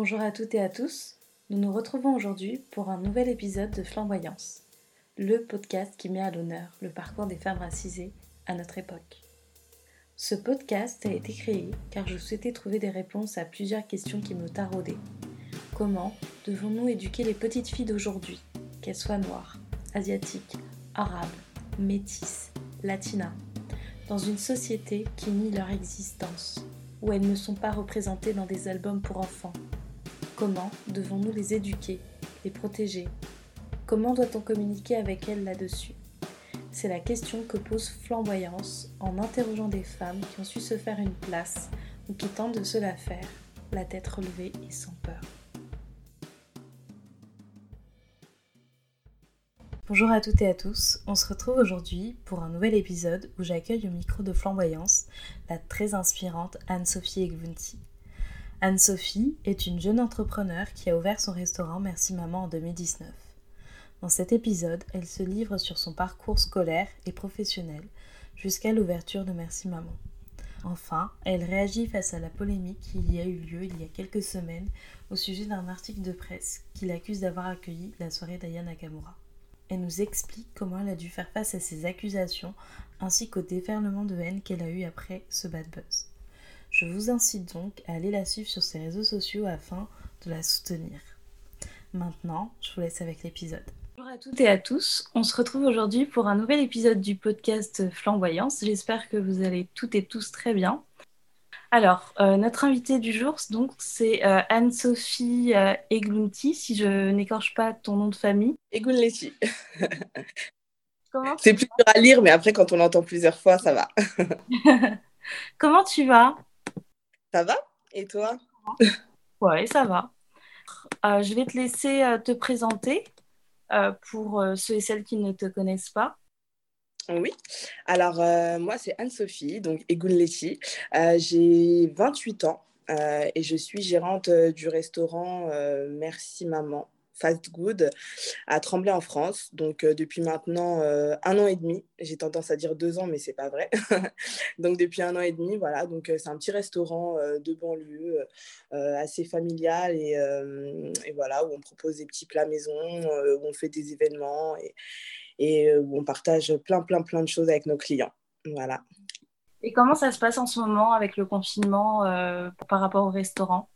Bonjour à toutes et à tous. Nous nous retrouvons aujourd'hui pour un nouvel épisode de Flamboyance, le podcast qui met à l'honneur le parcours des femmes racisées à notre époque. Ce podcast a été créé car je souhaitais trouver des réponses à plusieurs questions qui me taraudaient. Comment devons-nous éduquer les petites filles d'aujourd'hui, qu'elles soient noires, asiatiques, arabes, métisses, latinas, dans une société qui nie leur existence, où elles ne sont pas représentées dans des albums pour enfants Comment devons-nous les éduquer, les protéger? Comment doit-on communiquer avec elles là-dessus? C'est la question que pose Flamboyance en interrogeant des femmes qui ont su se faire une place ou qui tentent de se la faire, la tête relevée et sans peur. Bonjour à toutes et à tous, on se retrouve aujourd'hui pour un nouvel épisode où j'accueille au micro de Flamboyance la très inspirante Anne-Sophie Egvunti. Anne-Sophie est une jeune entrepreneur qui a ouvert son restaurant Merci Maman en 2019. Dans cet épisode, elle se livre sur son parcours scolaire et professionnel jusqu'à l'ouverture de Merci Maman. Enfin, elle réagit face à la polémique qui y a eu lieu il y a quelques semaines au sujet d'un article de presse qui l'accuse d'avoir accueilli la soirée d'Aya Nakamura. Elle nous explique comment elle a dû faire face à ces accusations ainsi qu'au déferlement de haine qu'elle a eu après ce bad buzz. Je vous incite donc à aller la suivre sur ses réseaux sociaux afin de la soutenir. Maintenant, je vous laisse avec l'épisode. Bonjour à toutes et à tous. On se retrouve aujourd'hui pour un nouvel épisode du podcast Flamboyance. J'espère que vous allez toutes et tous très bien. Alors, euh, notre invitée du jour, donc, c'est euh, Anne-Sophie euh, Eglunti, si je n'écorche pas ton nom de famille. Eglunti. C'est plus dur à lire, mais après, quand on l'entend plusieurs fois, ça va. Comment tu vas? Ça va? Et toi? Oui, ça va. je vais te laisser te présenter pour ceux et celles qui ne te connaissent pas. Oui, alors euh, moi c'est Anne-Sophie, donc Egunleti. Euh, j'ai 28 ans euh, et je suis gérante du restaurant Merci Maman Fast Good à Tremblay en France. Donc depuis maintenant un an et demi, j'ai tendance à dire deux ans, mais c'est pas vrai. donc depuis un an et demi, voilà. Donc c'est un petit restaurant de banlieue assez familial et, voilà où on propose des petits plats maison, où on fait des événements et euh, où on partage plein, plein, plein de choses avec nos clients. Voilà. Et comment ça se passe en ce moment avec le confinement euh, par rapport au restaurant?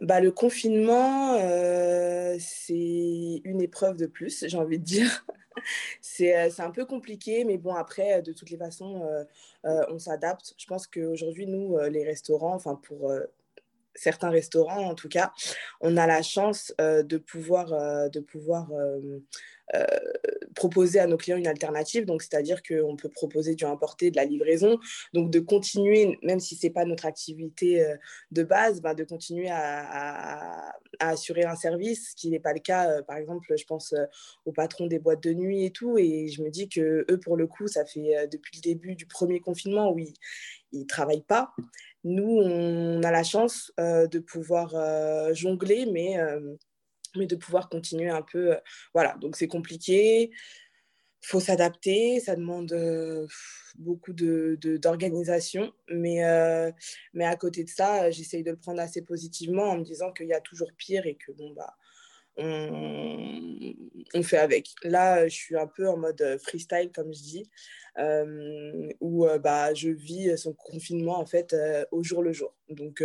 Bah, le confinement, euh, c'est une épreuve de plus, j'ai envie de dire. c'est un peu compliqué, mais bon, après, de toutes les façons, on s'adapte. Je pense qu'aujourd'hui, nous, les restaurants, enfin, pour certains restaurants en tout cas, on a la chance de pouvoir, de pouvoir euh, proposer à nos clients une alternative. Donc, c'est-à-dire qu'on peut proposer du importé, de la livraison. Donc, de continuer, même si ce n'est pas notre activité euh, de base, bah, de continuer à, assurer un service, ce qui n'est pas le cas. Euh, par exemple, je pense aux patrons des boîtes de nuit et tout. Et je me dis que eux, pour le coup, ça fait depuis le début du premier confinement où ils ne travaillent pas. Nous, on a la chance de pouvoir jongler, mais mais de pouvoir continuer un peu. Euh, voilà, donc c'est compliqué, faut s'adapter, ça demande euh, beaucoup d'organisation, de, mais, euh, mais à côté de ça, j'essaye de le prendre assez positivement en me disant qu'il y a toujours pire et que bon, bah, on, on, fait avec. Là, je suis un peu en mode freestyle, comme je dis, où bah, je vis son confinement en fait au jour le jour. Donc,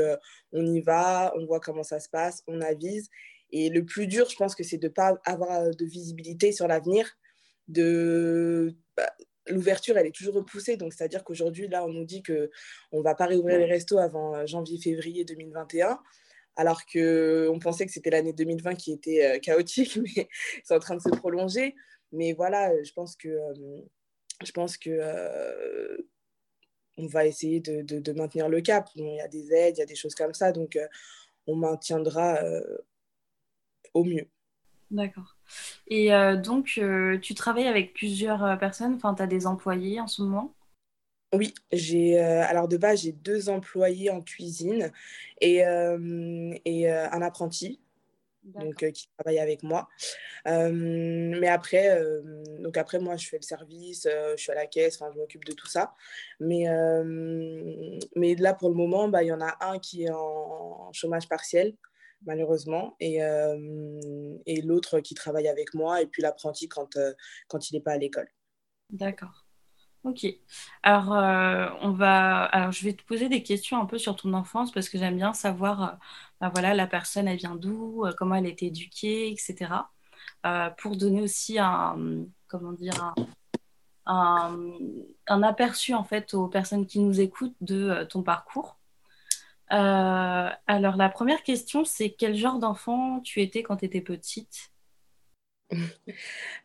on y va, on voit comment ça se passe, on avise. Et le plus dur, je pense que c'est de ne pas avoir euh, de visibilité sur l'avenir. De... Bah, l'ouverture, elle est toujours repoussée. Donc, c'est-à-dire qu'aujourd'hui, là, on nous dit qu'on ne va pas réouvrir les restos avant euh, janvier-février 2021 alors qu'on pensait que c'était l'année 2020 qui était euh, chaotique, mais c'est en train de se prolonger. Mais voilà, je pense que, je pense que on va essayer de, de, maintenir le cap. il y a des aides, il y a des choses comme ça, donc on maintiendra au mieux. D'accord. Et euh, donc, euh, tu travailles avec plusieurs euh, personnes, enfin, tu as des employés en ce moment? Oui, j'ai alors de base j'ai deux employés en cuisine et, et un apprenti. donc qui travaille avec moi. mais après, donc après, moi, je fais le service, je suis à la caisse, je m'occupe de tout ça. Mais, mais là, pour le moment, bah, il y en a un qui est en chômage partiel malheureusement, et, et l'autre qui travaille avec moi, et puis l'apprenti quand, quand il n'est pas à l'école. D'accord. Ok. Alors, on va. Alors, je vais te poser des questions un peu sur ton enfance parce que j'aime bien savoir, ben voilà, la personne, elle vient d'où, comment elle a été éduquée, etc. pour donner aussi un, comment dire, un, aperçu en fait aux personnes qui nous écoutent de ton parcours. Euh, alors, la première question, c'est quel genre d'enfant tu étais quand tu étais petite?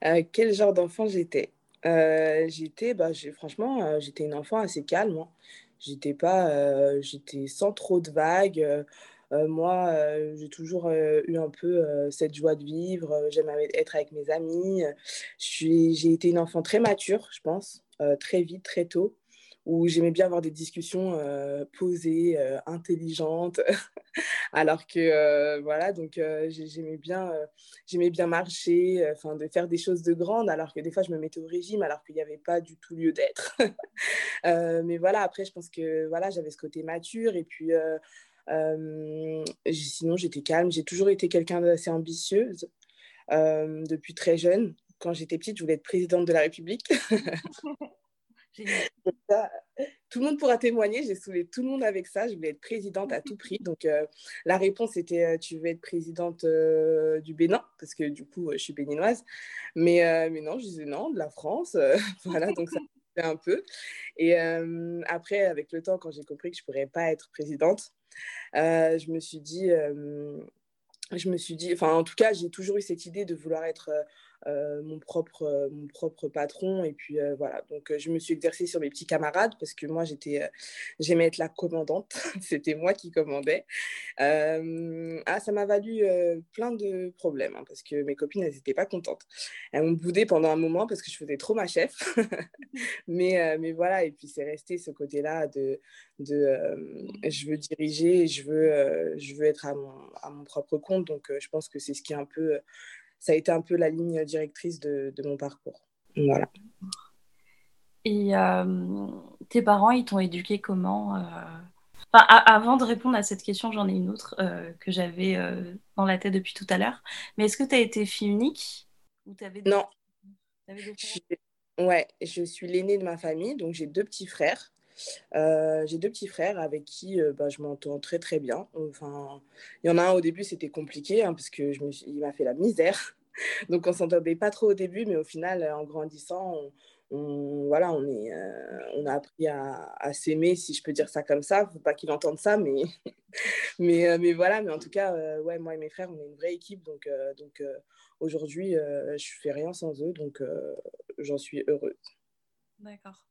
Euh, Quel genre d'enfant j'étais? Euh, J'étais, bah, franchement, j'étais une enfant assez calme. Hein. J'étais pas, j'étais sans trop de vagues. moi, j'ai toujours eu un peu cette joie de vivre. J'aimais être avec mes amis. J'ai été une enfant très mature, je pense, très vite, très tôt où j'aimais bien avoir des discussions euh, posées, euh, intelligentes, alors que euh, voilà, donc j'aimais bien, j'aimais bien marcher, enfin de faire des choses de grandes, alors que des fois je me mettais au régime, alors qu'il n'y avait pas du tout lieu d'être. mais voilà, après je pense que voilà, j'avais ce côté mature et puis sinon j'étais calme. J'ai toujours été quelqu'un d'assez ambitieuse depuis très jeune. Quand j'étais petite, je voulais être présidente de la République. tout le monde pourra témoigner, j'ai saoulé tout le monde avec ça. Je voulais être présidente à tout prix. Donc, euh, la réponse était euh, Tu veux être présidente euh, du Bénin? Parce que du coup, je suis béninoise. Mais, mais non, je disais non, de la France. voilà, donc ça fait un peu. Et après, avec le temps, quand j'ai compris que je ne pourrais pas être présidente, je me suis dit. je me suis dit, enfin, en tout cas, j'ai toujours eu cette idée de vouloir être mon, propre, euh, mon propre patron. Et puis euh, voilà, donc je me suis exercée sur mes petits camarades parce que moi, j'étais, j'aimais être la commandante. C'était moi qui commandais. ah, ça m'a valu plein de problèmes hein, parce que mes copines, elles n'étaient pas contentes. Elles m'ont boudé pendant un moment parce que je faisais trop ma chef. mais, mais voilà, et puis c'est resté ce côté-là de, de je veux diriger, je veux, je veux être à mon, à mon propre compte. Donc je pense que c'est ce qui est un peu ça a été un peu la ligne directrice de, mon parcours. Voilà. Et euh, tes parents, ils t'ont éduqué comment euh? Avant de répondre à cette question, j'en ai une autre euh, que j'avais dans la tête depuis tout à l'heure. Mais est-ce que tu as été fille unique ou avais Non. Ouais, je suis l'aînée de ma famille, donc j'ai deux petits frères. Euh, j'ai deux petits frères avec qui euh, bah, je m'entends très très bien. Enfin, il y en a un au début, c'était compliqué hein, parce que il m'a fait la misère. Donc on s'entendait pas trop au début, mais au final, en grandissant, on, voilà, on, est, euh, on a appris à, s'aimer, si je peux dire ça comme ça. Faut pas qu'il entende ça, mais, mais, mais voilà. Mais en tout cas, ouais, moi et mes frères, on est une vraie équipe. Donc, donc aujourd'hui, je fais rien sans eux, donc j'en suis heureuse. D'accord.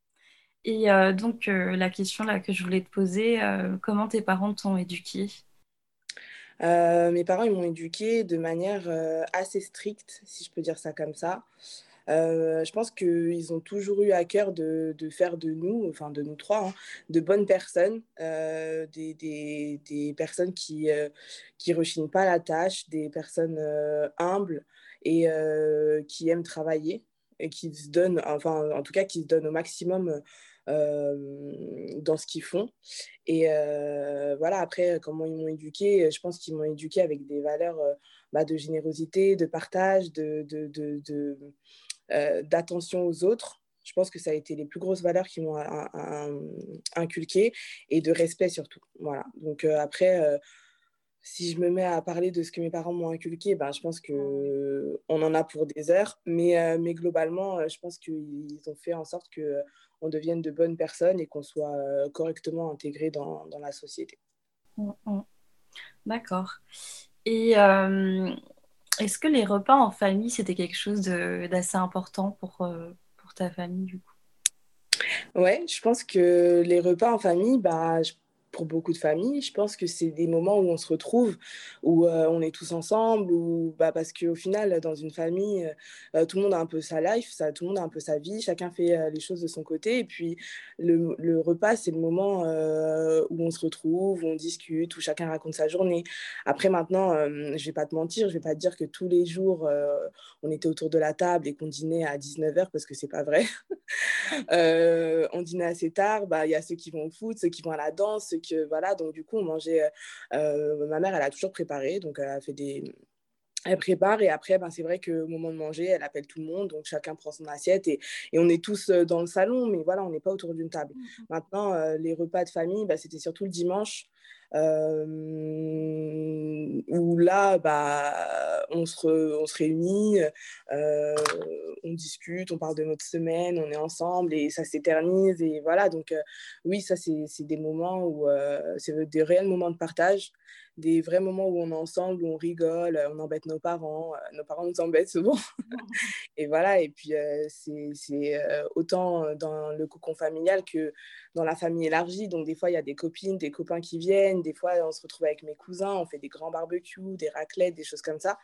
Et euh, donc, euh, la question là que je voulais te poser, euh, comment tes parents t'ont éduqué Mes parents, ils m'ont éduqué de manière assez stricte, si je peux dire ça comme ça. je pense qu'ils ont toujours eu à cœur de, faire de nous, enfin de nous trois, hein, de bonnes personnes, des, personnes qui ne rechignent pas la tâche, des personnes humbles et qui aiment travailler et qui se donnent, enfin en tout cas qui se donnent au maximum dans ce qu'ils font. Et euh, voilà, après, comment ils m'ont éduqué, je pense qu'ils m'ont éduqué avec des valeurs euh, bah, de générosité, de partage, de, d'attention aux autres. Je pense que ça a été les plus grosses valeurs qui m'ont inculqué et de respect surtout. Voilà. Donc après, si je me mets à parler de ce que mes parents m'ont inculqué, ben, je pense qu'on en a pour des heures. Mais, mais globalement, je pense qu'ils ont fait en sorte que on devienne de bonnes personnes et qu'on soit euh, correctement intégré dans, dans la société. Mm, mm. D'accord. Et euh, est-ce que les repas en famille, c'était quelque chose d'assez important pour, euh, pour ta famille du coup? Ouais, je pense que les repas en famille, bah, pour beaucoup de familles. Je pense que c'est des moments où on se retrouve, où euh, on est tous ensemble, ou bah, parce qu'au final, dans une famille, euh, tout le monde a un peu sa life, ça, tout le monde a un peu sa vie, chacun fait euh, les choses de son côté. Et puis le, repas, c'est le moment où on se retrouve, où on discute, où chacun raconte sa journée. Après, maintenant, je vais pas te mentir, je vais pas te dire que tous les jours, on était autour de la table et qu'on dînait à 19h, parce que c'est pas vrai. on dînait assez tard, bah, il y a ceux qui vont au foot, ceux qui vont à la danse, que voilà, donc du coup, on mangeait. Euh, euh, ma mère, elle a toujours préparé, donc elle a fait des. Elle prépare et après, ben, c'est vrai qu'au moment de manger, elle appelle tout le monde, donc chacun prend son assiette et, et on est tous euh, dans le salon, mais voilà, on n'est pas autour d'une table. Mmh Maintenant, les repas de famille, bah, c'était surtout le dimanche. Où là, bah, on, se on se réunit, on discute, on parle de notre semaine, on est ensemble et ça s'éternise. Et voilà, donc oui, ça, c'est des moments où c'est des réels moments de partage des vrais moments où on est ensemble, où on rigole, euh, on embête nos parents, euh, nos parents nous embêtent souvent. et voilà, et puis euh, c'est autant dans le cocon familial que dans la famille élargie. Donc des fois, il y a des copines, des copains qui viennent, des fois, on se retrouve avec mes cousins, on fait des grands barbecues, des raclettes, des choses comme ça.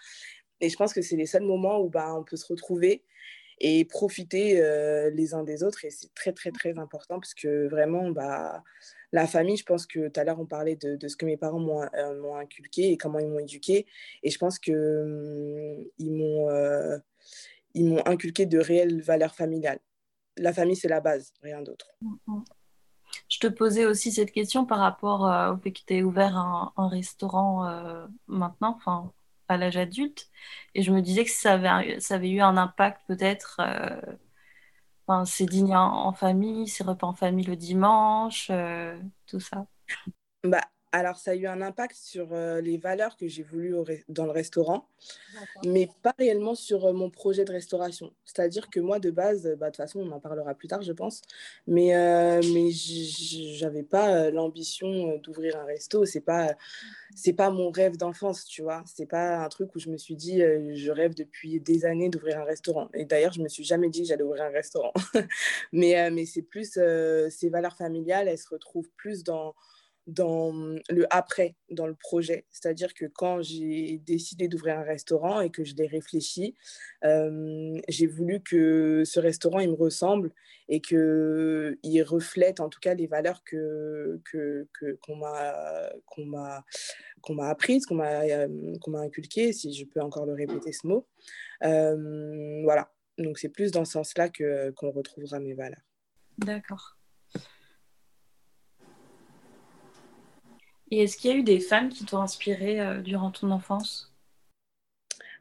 Et je pense que c'est les seuls moments où bah, on peut se retrouver et profiter les uns des autres. Et c'est très, très, très important parce que vraiment, bah, la famille, je pense que tout à l'heure, on parlait de, ce que mes parents m'ont inculqué et comment ils m'ont éduqué. Et je pense qu'ils hum, m'ont ils m'ont inculqué de réelles valeurs familiales. La famille, c'est la base, rien d'autre. Je te posais aussi cette question par rapport au fait que tu aies ouvert un, un restaurant maintenant, enfin à l'âge adulte. Et je me disais que ça avait, ça avait eu un impact peut-être. Enfin, ces dîners en, famille, ces repas en famille le dimanche, euh, tout ça. Bah, alors, ça a eu un impact sur euh, les valeurs que j'ai voulu dans le restaurant, mais pas réellement sur euh, mon projet de restauration. C'est-à-dire que moi, de base, bah, de toute façon, on en parlera plus tard, je pense, mais, euh, mais j'avais pas l'ambition d'ouvrir un resto. C'est pas, c'est pas mon rêve d'enfance, tu vois. C'est pas un truc où je me suis dit, je rêve depuis des années d'ouvrir un restaurant. Et d'ailleurs, je me suis jamais dit que j'allais ouvrir un restaurant. mais mais c'est plus ces valeurs familiales, elles se retrouvent plus dans dans le après, dans le projet. C'est-à-dire que quand j'ai décidé d'ouvrir un restaurant et que je l'ai réfléchi, euh, j'ai voulu que ce restaurant, il me ressemble et qu'il reflète en tout cas les valeurs que, que, qu'on, m'a, apprises, qu'on m'a, euh, qu'on m'a inculquées, si je peux encore le répéter ce mot. Euh, voilà, donc c'est plus dans ce sens-là que, qu'on retrouvera mes valeurs. D'accord. Et est-ce qu'il y a eu des femmes qui t'ont inspiré euh, durant ton enfance?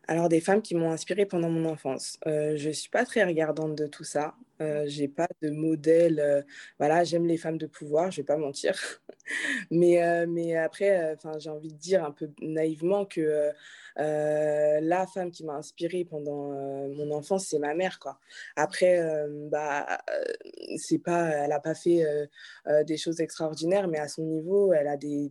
Alors, des femmes qui m'ont inspiré pendant mon enfance. Euh, je ne suis pas très regardante de tout ça. Euh, j'ai pas de modèle. Euh, voilà, j'aime les femmes de pouvoir, je vais pas mentir. mais, mais après, j'ai envie de dire un peu naïvement que la femme qui m'a inspirée pendant mon enfance, c'est ma mère. Après, bah, c'est pas, elle a pas fait des choses extraordinaires, mais à son niveau, elle a des,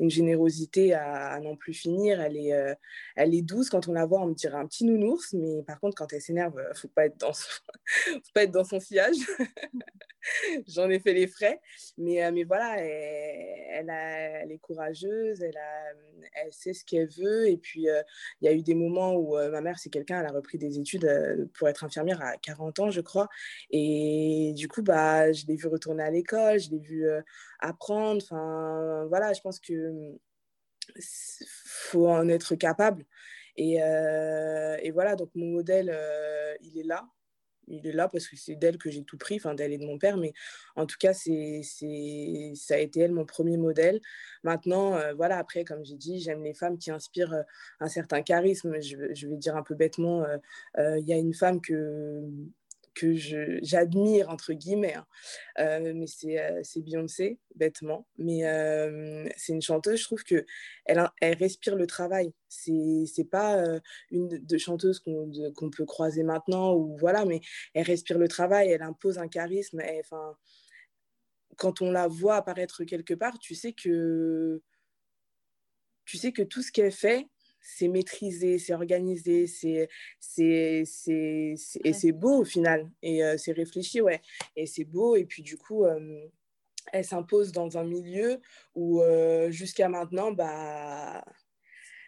une générosité à, n'en plus finir. Elle est, elle est douce quand on la voit, on me dirait un petit nounours, mais par contre, quand elle s'énerve, faut pas être dans, faut son sillage. J'en ai fait les frais. Mais, euh, mais voilà, elle, elle, est courageuse, elle, a, elle sait ce qu'elle veut. Et puis, euh, il y a eu des moments où euh, ma mère, c'est quelqu'un, elle a repris des études pour être infirmière à 40 ans, je crois. Et du coup, bah, je l'ai vu retourner à l'école, je l'ai vu apprendre. Enfin, voilà, je pense que faut en être capable. Et, et, voilà, donc mon modèle, il est là il est là parce que c'est d'elle que j'ai tout pris, enfin d'elle et de mon père, mais en tout cas, c'est, c'est, ça a été elle mon premier modèle. Maintenant, euh, voilà, après, comme j'ai dit, j'aime les femmes qui inspirent euh, un certain charisme. Je, vais dire un peu bêtement, euh, il y a une femme que que j'admire, entre guillemets. Hein. Euh, mais euh, c'est Beyoncé, bêtement. Mais euh, c'est une chanteuse, je trouve qu'elle elle respire le travail. C'est pas une de chanteuse qu'on peut croiser maintenant, ou voilà, mais elle respire le travail, elle impose un charisme. Enfin, quand on la voit apparaître quelque part, tu sais que tu sais que tout ce qu'elle fait, c'est maîtrisé, c'est organisé, c'est, c'est, c'est, et c'est beau au final. Et euh, c'est réfléchi, ouais. Et c'est beau. Et puis du coup, euh, elle s'impose dans un milieu où jusqu'à maintenant, bah,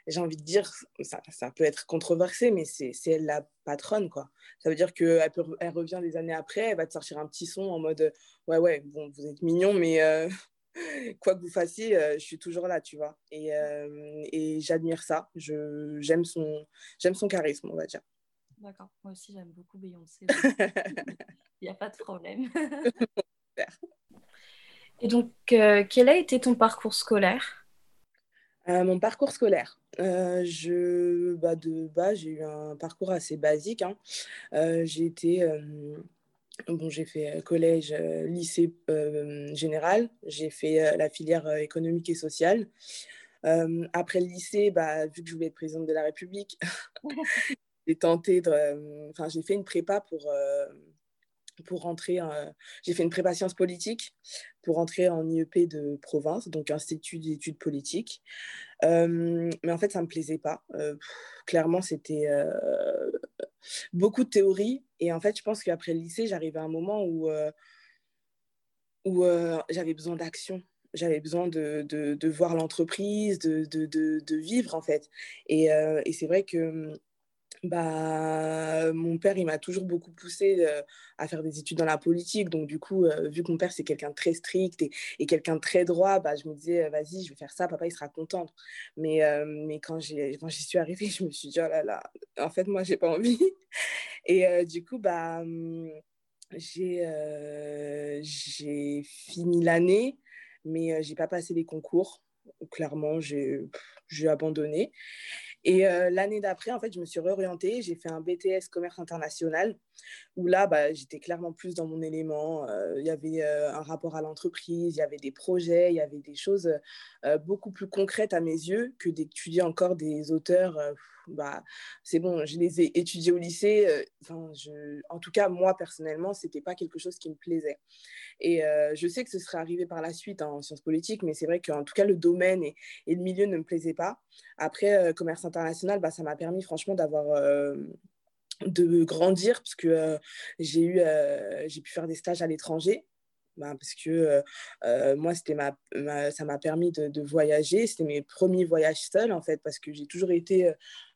j'ai envie de dire, ça, ça, peut être controversé, mais c'est elle la patronne, quoi. Ça veut dire qu'elle elle revient des années après, elle va te sortir un petit son en mode, ouais, ouais, bon, vous êtes mignon, mais quoi que vous fassiez, je suis toujours là, tu vois. Et, et j'admire ça. J'aime son, son charisme, on va dire. D'accord. Moi aussi, j'aime beaucoup Beyoncé. Il n'y a pas de problème. Et donc, euh, quel a été ton parcours scolaire? Euh, Mon parcours scolaire. Euh, je, bah de bas, j'ai eu un parcours assez basique. Hein. j'ai été. Bon, j'ai fait collège, lycée général, j'ai fait la filière économique et sociale. après le lycée, bah, vu que je voulais être présidente de la République, j'ai tenté de. Enfin, j'ai fait une prépa pour pour rentrer, j'ai fait une prépa sciences politiques pour rentrer en IEP de province, donc Institut d'études politiques. mais en fait, ça ne me plaisait pas. clairement, c'était beaucoup de théorie. Et en fait, je pense qu'après le lycée, j'arrivais à un moment où, où j'avais besoin d'action. J'avais besoin de, voir l'entreprise, de, vivre, en fait. Et, et c'est vrai que bah, mon père, il m'a toujours beaucoup poussé euh, à faire des études dans la politique. Donc, du coup, euh, vu que mon père, c'est quelqu'un de très strict et, quelqu'un de très droit, bah, je me disais, vas-y, je vais faire ça, papa, il sera content. Mais, euh, mais quand j'y suis arrivée, je me suis dit, oh là là, en fait, moi, j'ai pas envie. Et du coup, bah, hum, j'ai fini l'année, mais j'ai pas passé les concours. Clairement, j'ai abandonné. Et euh, l'année d'après, en fait, je me suis réorientée. J'ai fait un BTS commerce international où là, bah, j'étais clairement plus dans mon élément. Euh, il y avait euh, un rapport à l'entreprise, il y avait des projets, il y avait des choses beaucoup plus concrètes à mes yeux que d'étudier encore des auteurs. bah, c'est bon, je les ai étudiés au lycée. Enfin, je... En tout cas, moi, personnellement, ce n'était pas quelque chose qui me plaisait. Et je sais que ce serait arrivé par la suite en sciences politiques, mais c'est vrai qu'en tout cas, le domaine et, et, le milieu ne me plaisaient pas. Après, commerce international, bah, ça m'a permis franchement d'avoir de grandir parce que j'ai eu j'ai pu faire des stages à l'étranger bah, parce que moi c'était ma, ça m'a permis de, voyager. C'était mes premiers voyages seuls en fait parce que j'ai toujours été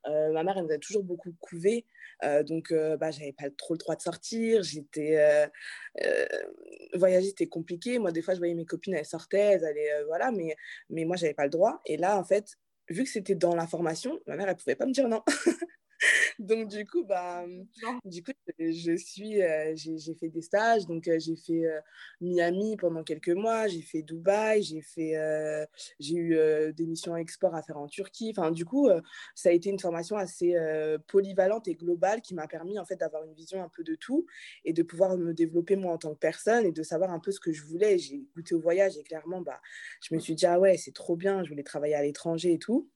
ma mère elle nous a toujours beaucoup couvé donc bah j'avais pas trop le droit de sortir. J'étais voyager c'était compliqué. Moi des fois je voyais mes copines elles sortaient elles allaient voilà mais mais moi j'avais pas le droit. Et là en fait vu que c'était dans la formation ma mère elle pouvait pas me dire non donc du coup bah du coup je suis euh, j'ai fait des stages. Donc euh, j'ai fait euh, Miami pendant quelques mois. J'ai fait Dubaï. J'ai fait j'ai eu des missions export à faire en Turquie. Enfin du coup ça a été une formation assez polyvalente et globale qui m'a permis en fait d'avoir une vision un peu de tout et de pouvoir me développer moi en tant que personne et de savoir un peu ce que je voulais. J'ai goûté au voyage et clairement bah je me suis dit ah ouais c'est trop bien. Je voulais travailler à l'étranger et tout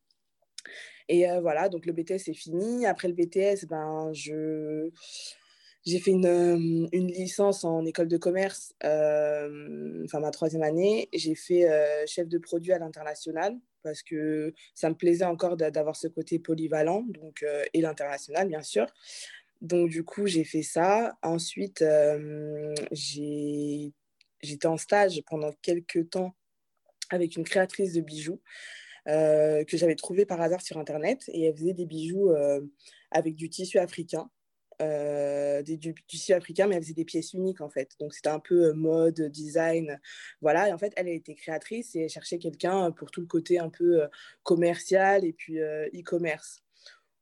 et euh, voilà, donc le BTS est fini. Après le BTS, ben, je... j'ai fait une, euh, une, licence en école de commerce, euh, enfin ma troisième année. J'ai fait chef de produit à l'international parce que ça me plaisait encore d'avoir ce côté polyvalent, donc, et l'international, bien sûr. Donc, du coup, j'ai fait ça. Ensuite, j'étais en stage pendant quelques temps avec une créatrice de bijoux. Euh, que j'avais trouvé par hasard sur Internet. Et elle faisait des bijoux euh, avec du tissu africain. Euh, des, du, tissu africain, mais elle faisait des pièces uniques en fait. Donc c'était un peu mode, design, voilà. Et en fait, elle été créatrice et elle cherchait quelqu'un pour tout le côté un peu commercial et puis e-commerce.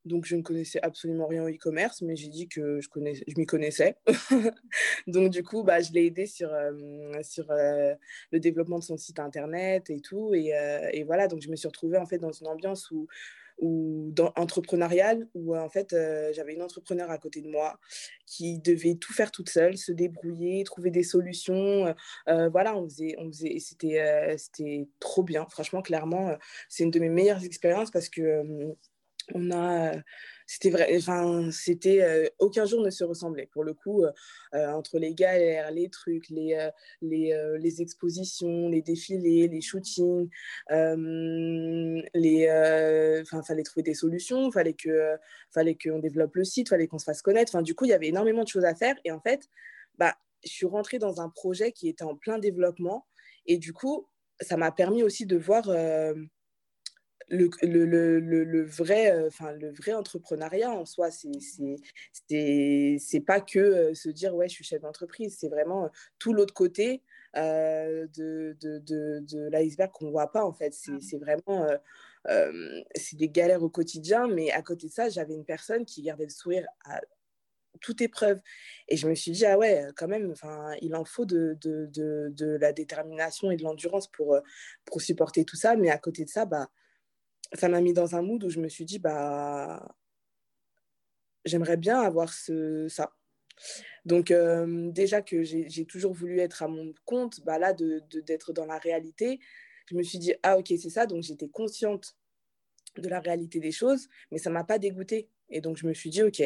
Donc, je ne connaissais absolument rien au e-commerce, mais j'ai dit que je, je m'y connaissais. Donc, du coup, bah, je l'ai aidé sur, euh, sur euh, le développement de son site internet et tout. Et, euh, et, voilà, donc je me suis retrouvée en fait dans une ambiance où, où entrepreneuriale, où en fait, j'avais une entrepreneur à côté de moi qui devait tout faire toute seule, se débrouiller, trouver des solutions. voilà, on faisait, on faisait, c'était, c'était trop bien. Franchement, clairement, c'est une de mes meilleures expériences parce que on a c'était vrai enfin c'était euh, aucun jour ne se ressemblait. Pour le coup euh, euh, entre les galères les trucs les les, les, expositions les défilés les shootings les enfin fallait trouver des solutions fallait que fallait qu'on développe le site fallait qu'on se fasse connaître. Enfin du coup il y avait énormément de choses à faire. Et en fait bah je suis rentrée dans un projet qui était en plein développement. Et du coup, ça m'a permis aussi de voir le, le, le, le, vrai, euh, enfin, le vrai entrepreneuriat en soi, c'est c'est pas que euh, se dire ouais, je suis chef d'entreprise, c'est vraiment euh, tout l'autre côté de, de, de, de l'iceberg qu'on ne voit pas en fait. C'est ah vraiment c'est des galères au quotidien, mais à côté de ça, j'avais une personne qui gardait le sourire à toute épreuve. Et je me suis dit, ah ouais, quand même, il en faut de, de, de, de, la détermination et de l'endurance pour, pour supporter tout ça. Mais à côté de ça, bah, ça m'a mis dans un mood où je me suis dit, bah, j'aimerais bien avoir ce, ça. Donc, euh, déjà que j'ai toujours voulu être à mon compte, bah là, d'être de, dans la réalité, je me suis dit, ah ok, c'est ça. Donc, j'étais consciente de la réalité des choses, mais ça ne m'a pas dégoûtée. Et donc, je me suis dit, ok.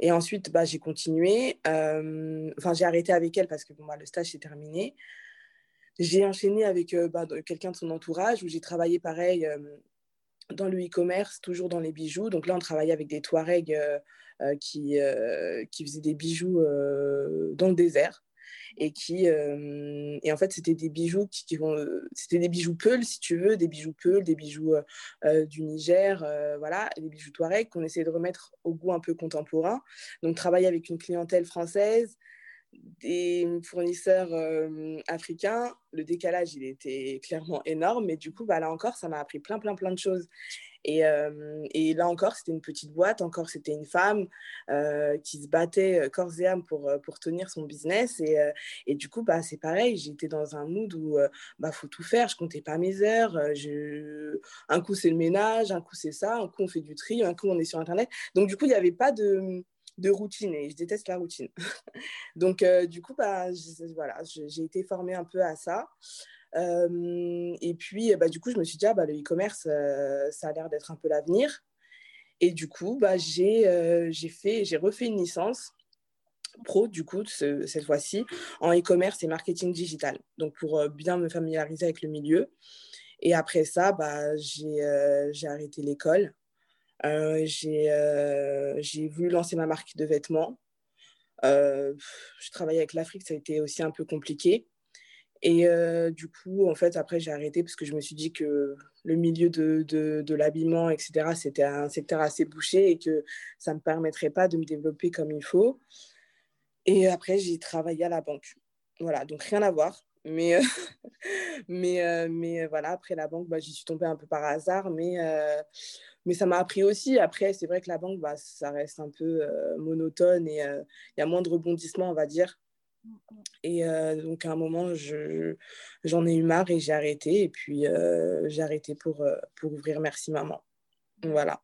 Et ensuite, bah, j'ai continué. Euh, enfin, j'ai arrêté avec elle parce que bon, bah, le stage s'est terminé. J'ai enchaîné avec euh, bah, quelqu'un de son entourage où j'ai travaillé pareil dans le e-commerce, toujours dans les bijoux. Donc là, on travaillait avec des Touaregs euh, euh, qui, euh, qui faisaient des bijoux dans le désert. Et, qui, et en fait, c'était des bijoux qui, vont, c'était des bijoux Peul, si tu veux, des bijoux Peul, des bijoux du Niger, voilà, des bijoux Touareg qu'on essayait de remettre au goût un peu contemporain. Donc, travailler avec une clientèle française, des fournisseurs africains, le décalage, il était clairement énorme. Mais du coup, bah, là encore, ça m'a appris plein, plein, plein de choses. Et, et là encore, c'était une petite boîte, encore, c'était une femme qui se battait corps et âme pour, pour tenir son business. Et, et du coup, bah, c'est pareil, j'étais dans un mood où il bah, faut tout faire, je comptais pas mes heures. Je... Un coup, c'est le ménage, un coup, c'est ça, un coup, on fait du tri, un coup, on est sur Internet. Donc, du coup, il n'y avait pas de de routine et je déteste la routine. Donc, euh, du coup, bah, voilà, j'ai été formée un peu à ça. Euh, et puis, bah, du coup, je me suis dit, ah, bah, le e-commerce, euh, ça a l'air d'être un peu l'avenir. Et du coup, bah, j'ai fait, j'ai refait une licence pro, du coup, cette fois-ci, en e-commerce et marketing digital. Donc, pour bien me familiariser avec le milieu. Et après ça, bah, j'ai arrêté l'école j'ai voulu lancer ma marque de vêtements. Euh, je travaillais avec l'Afrique, ça a été aussi un peu compliqué. Et du coup, en fait, après, j'ai arrêté parce que je me suis dit que le milieu de, de, de l'habillement, etc., c'était un secteur assez bouché et que ça ne me permettrait pas de me développer comme il faut. Et après, j'ai travaillé à la banque. Voilà, donc rien à voir. Mais, mais, mais voilà, après la banque, bah, j'y suis tombée un peu par hasard. Mais mais ça m'a appris aussi. Après, c'est vrai que la banque, bah, ça reste un peu euh, monotone et euh, il y a moins de rebondissements, on va dire. Et euh, donc, à un moment, j'en ai eu marre et j'ai arrêté. Et puis, j'ai arrêté pour, pour ouvrir Merci Maman. Voilà.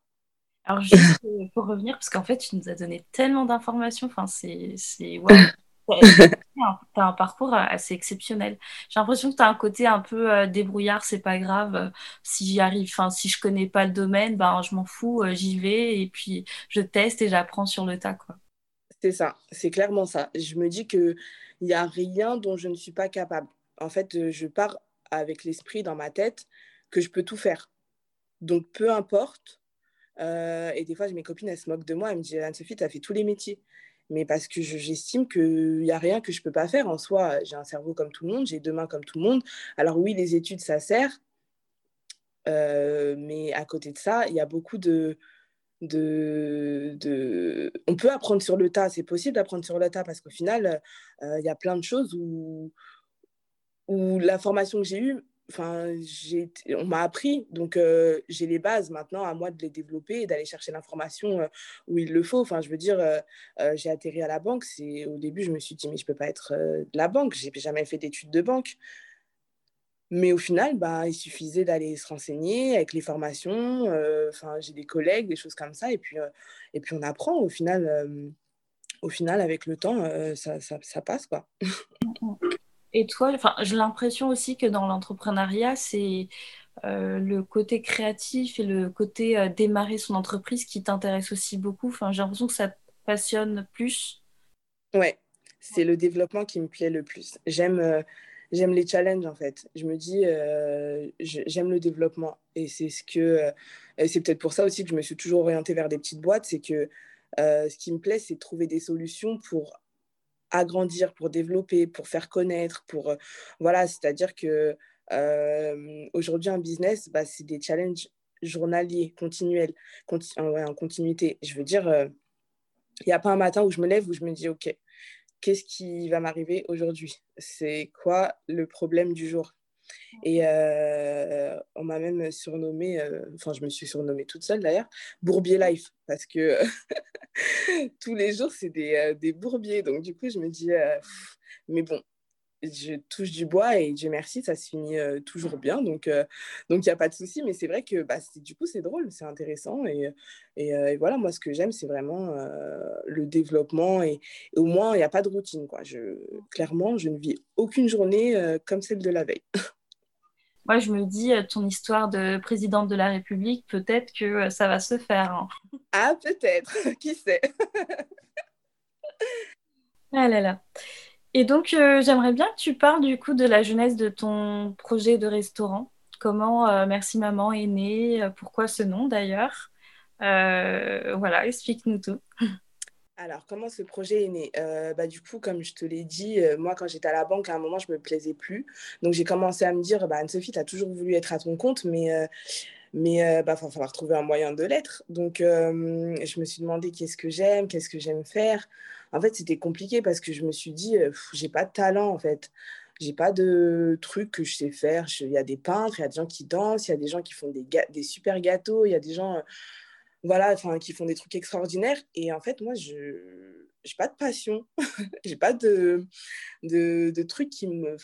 Alors, juste pour revenir, parce qu'en fait, tu nous as donné tellement d'informations. Enfin, c'est. tu as un parcours euh, assez exceptionnel. J'ai l'impression que tu as un côté un peu euh, débrouillard, c'est pas grave. Euh, si j'y arrive, enfin, si je connais pas le domaine, ben, je m'en fous, j'y vais et puis je teste et j'apprends sur le tas. Quoi. C'est ça, c'est clairement ça. Je me dis qu'il n'y a rien dont je ne suis pas capable. En fait, je pars avec l'esprit dans ma tête que je peux tout faire. Donc, peu importe. et des fois, mes copines, elles se moquent de moi. Elles me disent Anne-Sophie, tu as fait tous les métiers mais parce que j'estime qu'il n'y a rien que je ne peux pas faire. En soi, j'ai un cerveau comme tout le monde, j'ai deux mains comme tout le monde. Alors oui, les études, ça sert, euh, mais à côté de ça, il y a beaucoup de, de, de... On peut apprendre sur le tas, c'est possible d'apprendre sur le tas, parce qu'au final, euh, il y a plein de choses où, où la formation que j'ai eue, enfin, on m'a appris, donc euh, j'ai les bases maintenant à moi de les développer et d'aller chercher l'information euh, où il le faut. Enfin, je veux dire, euh, j'ai atterri à la banque. C'est au début, je me suis dit mais je peux pas être de la banque. J'ai jamais fait d'études de banque. Mais au final, bah, il suffisait d'aller se renseigner avec les formations. Enfin, j'ai des collègues, des choses comme ça, et puis et puis on apprend. Au final, au final, avec le temps, ça, ça, ça passe quoi. Et toi, enfin, j'ai l'impression aussi que dans l'entrepreneuriat, c'est euh, le côté créatif et le côté euh, démarrer son entreprise qui t'intéresse aussi beaucoup. Enfin, j'ai l'impression que ça te passionne plus. Ouais, c'est le développement qui me plaît le plus. J'aime euh, j'aime les challenges en fait. Je me dis j'aime le développement et c'est ce que c'est peut-être pour ça aussi que je me suis toujours orientée vers des petites boîtes. C'est que ce qui me plaît, c'est de trouver des solutions pour agrandir, pour développer, pour faire connaître, pour voilà, c'est-à-dire que aujourd'hui un business, bah, c'est des challenges journaliers, continuels, en continuité. Je veux dire, il n'y a pas un matin où je me lève où je me dis ok, qu'est-ce qui va m'arriver aujourd'hui? C'est quoi le problème du jour? Et euh, on m'a même surnommé, euh, enfin je me suis surnommée toute seule d'ailleurs, Bourbier Life, parce que tous les jours c'est des, euh, des, bourbiers. Donc du coup je me dis, mais bon, je touche du bois et Dieu merci, ça se finit toujours bien. Donc donc il n'y a pas de souci, mais c'est vrai que bah, du coup c'est drôle, c'est intéressant. Et, et, voilà, moi ce que j'aime c'est vraiment le développement et, et au moins il n'y a pas de routine. Quoi. Je, clairement, je ne vis aucune journée comme celle de la veille. moi, je me dis, euh, ton histoire de présidente de la République, peut-être que euh, ça va se faire. Hein. Ah, peut-être, qui sait? Ah là là. Et donc, euh, j'aimerais bien que tu parles du coup de la jeunesse de ton projet de restaurant. Comment Merci Maman est né Pourquoi ce nom d'ailleurs Voilà, explique-nous tout. Alors, comment ce projet est né? Euh, bah, Du coup, comme je te l'ai dit, euh, moi, quand j'étais à la banque, à un moment, je ne me plaisais plus. Donc, j'ai commencé à me dire, bah, Anne-Sophie, tu as toujours voulu être à ton compte, mais euh, bah, il va falloir trouver un moyen de l'être. Donc, je me suis demandé qu'est-ce que j'aime, qu'est-ce que j'aime faire. En fait, c'était compliqué parce que je me suis dit, j'ai pas de talent, en fait. J'ai pas de trucs que je sais faire. Il y a des peintres, il y a des gens qui dansent, il y a des gens qui font des, super gâteaux, il y a des gens voilà, enfin, qui font des trucs extraordinaires. Et en fait, moi, je n'ai pas de passion, j'ai pas de, de, de, trucs qui me,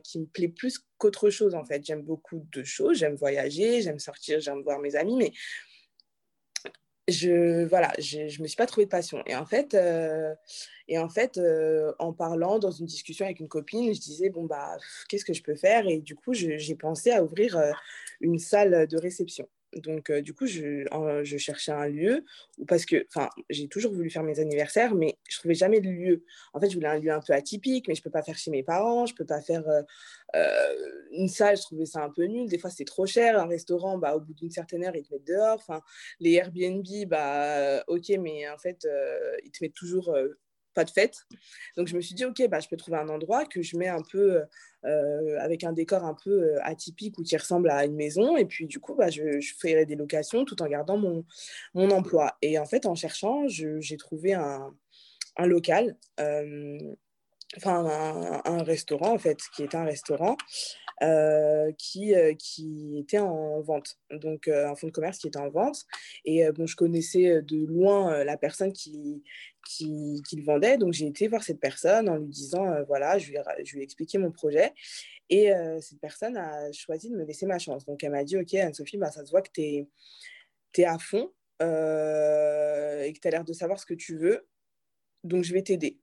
qui me plaît plus qu'autre chose, en fait. J'aime beaucoup de choses, j'aime voyager, j'aime sortir, j'aime voir mes amis, mais je voilà je, je me suis pas trouvé de passion. Et en fait euh, et en fait euh, en parlant dans une discussion avec une copine je disais bon bah qu'est-ce que je peux faire? Et du coup j'ai pensé à ouvrir euh, une salle de réception donc, du coup, je, cherchais un lieu parce que, j'ai toujours voulu faire mes anniversaires, mais je trouvais jamais de lieu. En fait, je voulais un lieu un peu atypique, mais je peux pas faire chez mes parents, je peux pas faire une salle, je trouvais ça un peu nul. Des fois, c'est trop cher. Un restaurant, bah, au bout d'une certaine heure, ils te mettent dehors. Les Airbnb, bah, ok, mais en fait, ils te mettent toujours pas de fête. Donc je me suis dit, ok, bah, je peux trouver un endroit que je mets un peu euh, avec un décor un peu euh, atypique ou qui ressemble à une maison. Et puis du coup, bah, je, ferai des locations tout en gardant mon, mon emploi. Et en fait, en cherchant, j'ai trouvé un, un local. Euh, enfin un, restaurant en fait, qui est un restaurant euh, qui, euh, qui était en vente, donc euh, un fonds de commerce qui était en vente. Et bon, je connaissais de loin la personne qui, qui, qui, le vendait, donc j'ai été voir cette personne en lui disant, voilà, je lui, je lui ai expliqué mon projet. Et cette personne a choisi de me laisser ma chance. Donc elle m'a dit, ok, Anne-Sophie, bah, ça se voit que tu es, es, à fond et que tu as l'air de savoir ce que tu veux, donc je vais t'aider.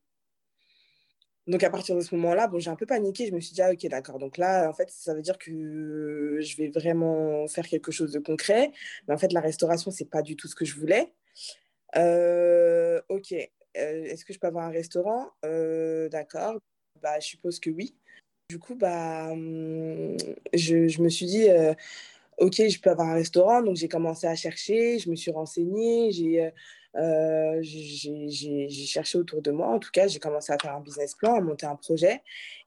Donc à partir de ce moment-là, bon, j'ai un peu paniqué. Je me suis dit, ah, ok, d'accord. Donc là, en fait, ça veut dire que je vais vraiment faire quelque chose de concret. Mais en fait, la restauration, c'est pas du tout ce que je voulais. Euh, ok, euh, est-ce que je peux avoir un restaurant? Euh, D'accord. Bah, je suppose que oui. Du coup, bah, hum, je, je me suis dit, ok, je peux avoir un restaurant. Donc j'ai commencé à chercher, je me suis renseignée, j'ai euh, j'ai cherché autour de moi. En tout cas, j'ai commencé à faire un business plan, à monter un projet.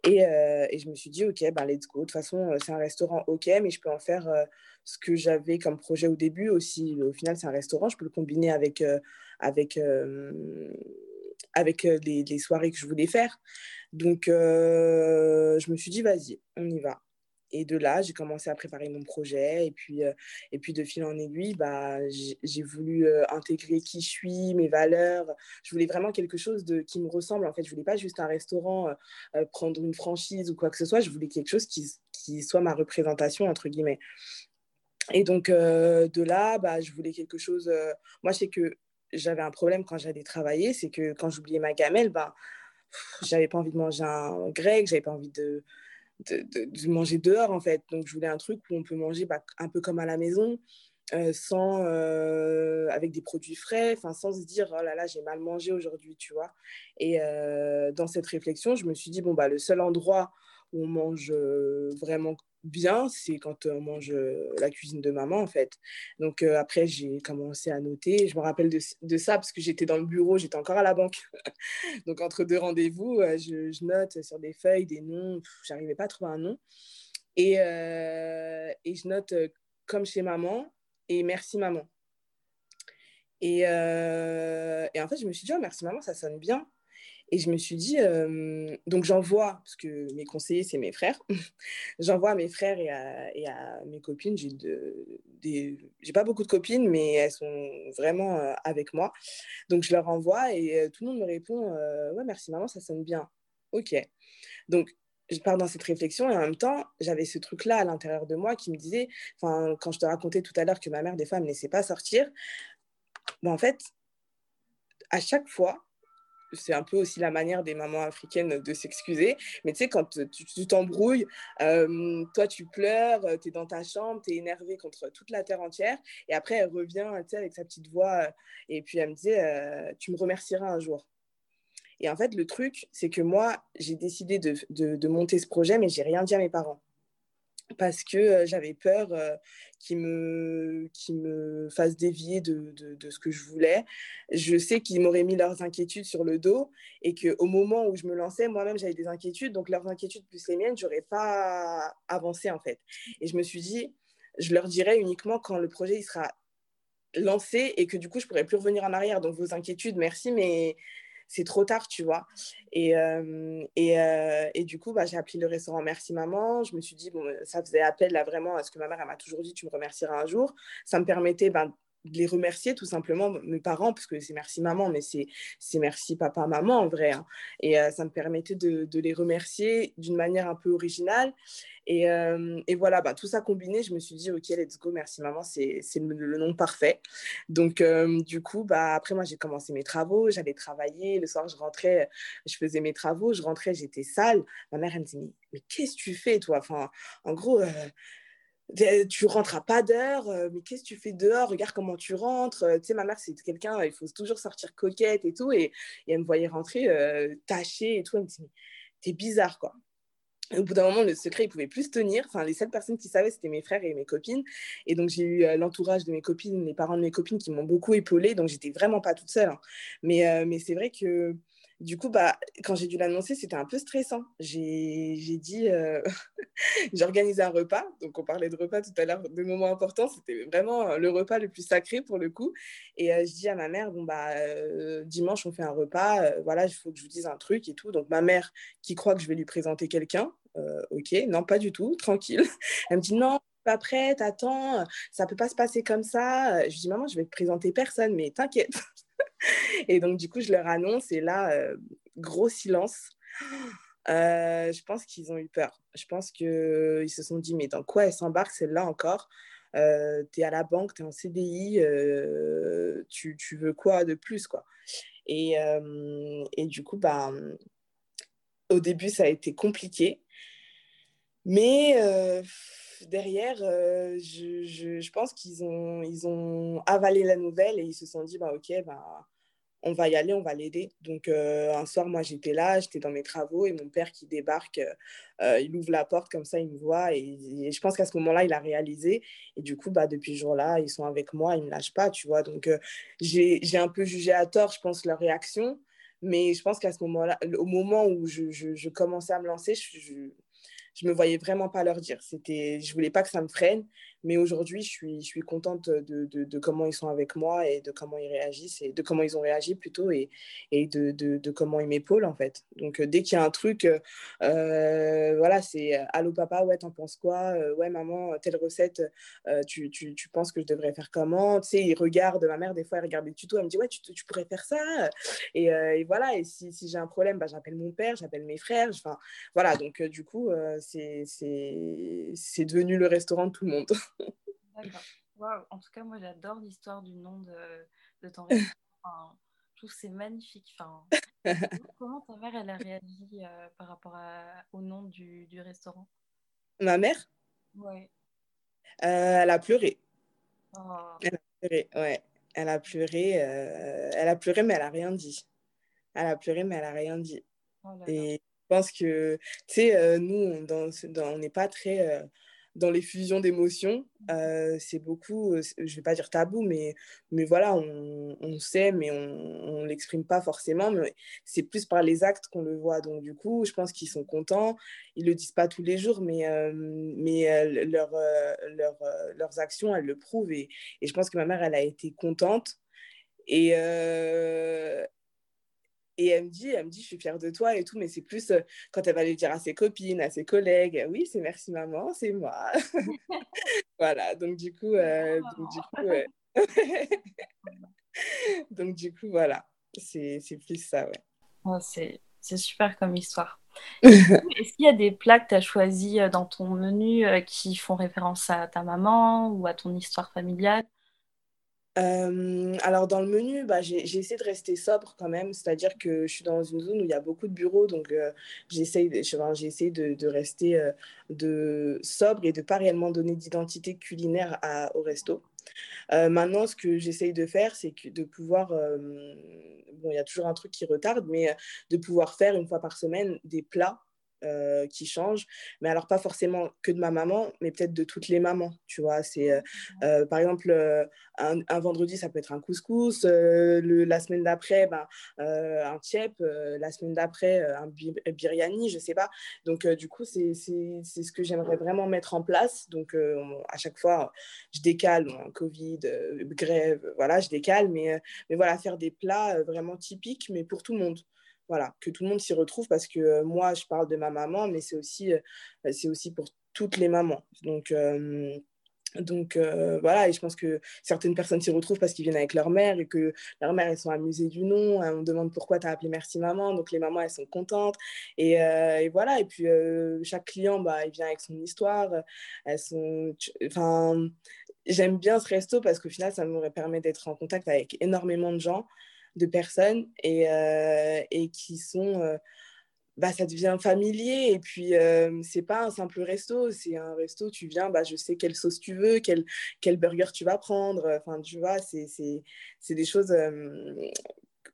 Et, euh, et je me suis dit, OK, ben, let's go. De toute façon, euh, c'est un restaurant, OK, mais je peux en faire ce que j'avais comme projet au début aussi. Au final, c'est un restaurant. Je peux le combiner avec, avec, avec les, les, soirées que je voulais faire. Donc, je me suis dit, vas-y, on y va. Et de là, j'ai commencé à préparer mon projet. Et puis, euh, et puis de fil en aiguille, bah, j'ai voulu euh, intégrer qui je suis, mes valeurs. Je voulais vraiment quelque chose de, qui me ressemble. En fait, je voulais pas juste un restaurant, euh, prendre une franchise ou quoi que ce soit. Je voulais quelque chose qui, qui soit ma représentation, entre guillemets. Et donc, de là, bah, je voulais quelque chose. moi, je sais que j'avais un problème quand j'allais travailler. C'est que quand j'oubliais ma gamelle, bah, j'avais pas envie de manger un grec, j'avais pas envie de de, manger dehors en fait. Donc je voulais un truc où on peut manger bah, un peu comme à la maison, euh, sans, euh, avec des produits frais, sans se dire oh là là j'ai mal mangé aujourd'hui, tu vois. Et euh, dans cette réflexion, je me suis dit bon bah le seul endroit où on mange vraiment bien, c'est quand on mange la cuisine de maman, en fait. Donc après, j'ai commencé à noter. Je me rappelle de, ça parce que j'étais dans le bureau, j'étais encore à la banque. Donc entre deux rendez-vous, je, je, note sur des feuilles des noms. J'arrivais pas à trouver un nom. Et, et je note comme chez maman et merci maman. Et, et en fait, je me suis dit, oh, merci maman, ça sonne bien. Et je me suis dit, donc j'envoie, parce que mes conseillers, c'est mes frères, j'envoie à mes frères et à, et à mes copines. J'ai des, j'ai pas beaucoup de copines, mais elles sont vraiment avec moi. Donc je leur envoie et tout le monde me répond, ouais, merci maman, ça sonne bien. Ok. Donc je pars dans cette réflexion et en même temps, j'avais ce truc-là à l'intérieur de moi qui me disait, quand je te racontais tout à l'heure que ma mère, des fois, ne me laissait pas sortir, ben, en fait, à chaque fois, c'est un peu aussi la manière des mamans africaines de s'excuser. Mais tu sais, quand tu t'embrouilles, euh, toi tu pleures, tu es dans ta chambre, tu es énervé contre toute la terre entière. Et après, elle revient avec sa petite voix et puis elle me dit euh, Tu me remercieras un jour. Et en fait, le truc, c'est que moi, j'ai décidé de, de, de monter ce projet, mais j'ai rien dit à mes parents parce que euh, j'avais peur euh, qu'ils me, qu me fassent dévier de, de, ce que je voulais. Je sais qu'ils m'auraient mis leurs inquiétudes sur le dos et qu'au moment où je me lançais, moi-même, j'avais des inquiétudes. Donc, leurs inquiétudes plus les miennes, j'aurais pas avancé, en fait. Et je me suis dit, je leur dirai uniquement quand le projet il sera lancé et que du coup, je pourrai plus revenir en arrière. Donc, vos inquiétudes, merci, mais c'est trop tard, tu vois. Et, euh, et, euh, et, du coup, bah, j'ai appelé le restaurant Merci Maman. Je me suis dit, bon, ça faisait appel là vraiment à ce que ma mère, m'a toujours dit, tu me remercieras un jour. Ça me permettait ben, de les remercier tout simplement, mes parents, parce que c'est merci maman, mais c'est merci papa, maman en vrai. Hein. Et euh, ça me permettait de, de les remercier d'une manière un peu originale. Et, euh, et voilà, bah, tout ça combiné, je me suis dit, OK, let's go, merci maman, c'est le, le, nom parfait. Donc, euh, du coup, bah, après, moi, j'ai commencé mes travaux, j'allais travailler. Le soir, je rentrais, je faisais mes travaux, je rentrais, j'étais sale. Ma mère, elle me dit, mais, mais qu'est-ce que tu fais, toi? Enfin, En gros, tu rentres à pas d'heure, euh, mais qu'est-ce que tu fais dehors? Regarde comment tu rentres. Euh, tu sais, ma mère, c'est quelqu'un, il faut toujours sortir coquette et tout. Et, elle me voyait rentrer euh, tachée et tout. Elle me dit, mais t'es bizarre, quoi. au bout d'un moment, le secret, il pouvait plus se tenir. Enfin, les seules personnes qui savaient, c'était mes frères et mes copines. Et donc, j'ai eu l'entourage de mes copines, les parents de mes copines qui m'ont beaucoup épaulée. Donc, j'étais vraiment pas toute seule. Hein. Mais, mais c'est vrai que du coup, bah, quand j'ai dû l'annoncer, c'était un peu stressant. J'ai dit, euh... j'ai organisé un repas. Donc, on parlait de repas tout à l'heure, de moments importants. C'était vraiment le repas le plus sacré pour le coup. Et euh, je dis à ma mère, bon, bah, euh, dimanche, on fait un repas. Euh, voilà, il faut que je vous dise un truc et tout. Donc, ma mère, qui croit que je vais lui présenter quelqu'un, euh, ok, non, pas du tout, tranquille. Elle me dit, non, pas prête, attends, ça peut pas se passer comme ça. Je dis, maman, je vais te présenter personne, mais t'inquiète. et donc, du coup, je leur annonce et là, euh, gros silence. Euh, je pense qu'ils ont eu peur. Je pense qu'ils se sont dit, mais dans quoi elle s'embarque celle-là encore? Euh, Tu es à la banque, tu es en CDI, euh, tu, tu, veux quoi de plus quoi? Et, euh, et, du coup, bah, au début, ça a été compliqué. Mais euh, derrière, euh, je, je, je, pense qu'ils ont, ils ont avalé la nouvelle et ils se sont dit, bah, OK, bah, on va y aller, on va l'aider. Donc, euh, un soir, moi, j'étais là, j'étais dans mes travaux et mon père qui débarque, euh, il ouvre la porte comme ça, il me voit et, je pense qu'à ce moment-là, il a réalisé. Et du coup, bah, depuis ce jour-là, ils sont avec moi, ils ne me lâchent pas, tu vois. Donc, euh, j'ai un peu jugé à tort, je pense, leur réaction. Mais je pense qu'à ce moment-là, au moment où je, je, je, commençais à me lancer, je, je, me voyais vraiment pas leur dire. C'était, je voulais pas que ça me freine. Mais aujourd'hui, je suis, je suis contente de, de, comment ils sont avec moi et de comment ils réagissent et de comment ils ont réagi plutôt et, et de, de, comment ils m'épaulent en fait. Donc euh, dès qu'il y a un truc, euh, voilà, c'est euh, allô papa, ouais, t'en penses quoi? Euh, Ouais, maman, telle recette, euh, tu, tu, tu, penses que je devrais faire comment? Tu sais, ils regardent, ma mère, des fois, elle regarde des tutos, elle me dit, ouais, tu, tu pourrais faire ça. Et, et voilà, et si, si j'ai un problème, bah, j'appelle mon père, j'appelle mes frères. Enfin, voilà, donc du coup, c'est devenu le restaurant de tout le monde. D'accord. Wow. En tout cas, moi, j'adore l'histoire du nom de, de ton restaurant. Enfin, je trouve que c'est magnifique. Enfin, comment ta mère, elle a réagi euh, par rapport à, au nom du, du restaurant? Ma mère? Ouais. Euh, elle a pleuré. Oh. Elle a pleuré, ouais. Elle a pleuré, euh, elle a pleuré, mais elle a rien dit. Elle a pleuré, mais elle a rien dit. Oh là là. Et je pense que, tu sais, euh, nous, dans, dans, on n'est pas très dans les fusions d'émotions. Euh, c'est beaucoup, euh, je vais pas dire tabou, mais, mais voilà, on, on sait, mais on ne l'exprime pas forcément. Mais c'est plus par les actes qu'on le voit. Donc, du coup, je pense qu'ils sont contents. Ils le disent pas tous les jours, mais, euh, mais leur, leur, leurs actions, elles le prouvent. Et, et, je pense que ma mère, elle a été contente. Et, et elle me dit, elle me dit, je suis fière de toi et tout, mais c'est plus euh, quand elle va le dire à ses copines, à ses collègues, oui, c'est merci maman, c'est moi. voilà, donc du coup, euh, donc, du coup donc du coup, voilà, c'est plus ça, ouais. Oh, c'est super comme histoire. Est-ce qu'il y a des plats que tu as choisis euh, dans ton menu qui font référence à ta maman ou à ton histoire familiale? Alors dans le menu, bah, j'ai essayé de rester sobre quand même, c'est-à-dire que je suis dans une zone où il y a beaucoup de bureaux, donc euh, j'essaie de, rester de sobre et de pas réellement donner d'identité culinaire à, au resto. maintenant, ce que j'essaye de faire, c'est de pouvoir, bon, il y a toujours un truc qui retarde, mais de pouvoir faire une fois par semaine des plats euh, qui changent. Mais alors, pas forcément que de ma maman, mais peut-être de toutes les mamans, tu vois. C'est, euh, euh, par exemple, un, vendredi, ça peut être un couscous. Le, la semaine d'après, ben, un tiep. la semaine d'après, un biryani, je sais pas. Donc, du coup, c'est ce que j'aimerais vraiment mettre en place. Donc, à chaque fois, je décale. Covid, grève, voilà, je décale. Mais, mais voilà, faire des plats vraiment typiques, mais pour tout le monde voilà, que tout le monde s'y retrouve parce que euh, moi, je parle de ma maman, mais c'est aussi, euh, c'est aussi pour toutes les mamans. Donc, euh, donc voilà, et je pense que certaines personnes s'y retrouvent parce qu'ils viennent avec leur mère et que leur mère, elles sont amusées du nom. Hein, on demande pourquoi tu as appelé Merci Maman. Donc les mamans, elles sont contentes. Et, et voilà, et puis chaque client, bah, il vient avec son histoire. Elles sont. Enfin, j'aime bien ce resto parce qu'au final, ça me permet d'être en contact avec énormément de gens de personnes et, euh, et qui sont euh, bah, ça devient familier. Et puis euh, c'est pas un simple resto. C'est un resto tu viens bah, je sais quelle sauce tu veux quel, quel burger tu vas prendre. Enfin tu vois c'est des choses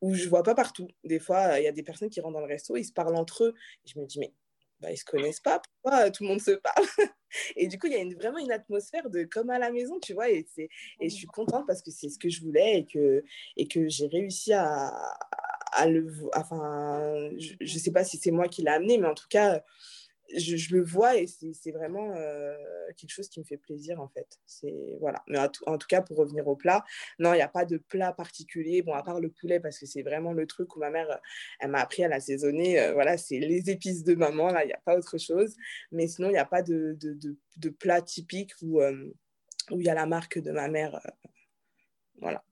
où je vois pas partout. Des fois il y a des personnes qui rentrent dans le resto ils se parlent entre eux. Et je me dis mais bah, ils se connaissent pas, pourquoi tout le monde se parle Et du coup, il y a une, vraiment une atmosphère de comme à la maison, tu vois, et, et je suis contente parce que c'est ce que je voulais et que, et que j'ai réussi à, à le... Enfin, je ne sais pas si c'est moi qui l'ai amené, mais en tout cas, je, le vois et c'est vraiment euh, quelque chose qui me fait plaisir en fait. C'est voilà. Mais en tout, cas, pour revenir au plat, non, il n'y a pas de plat particulier. Bon, à part le poulet parce que c'est vraiment le truc où ma mère, euh, elle m'a appris à l'assaisonner. Euh, voilà, c'est les épices de maman. Là, il n'y a pas autre chose. Mais sinon, il n'y a pas de, plat typique où où il y a la marque de ma mère. voilà.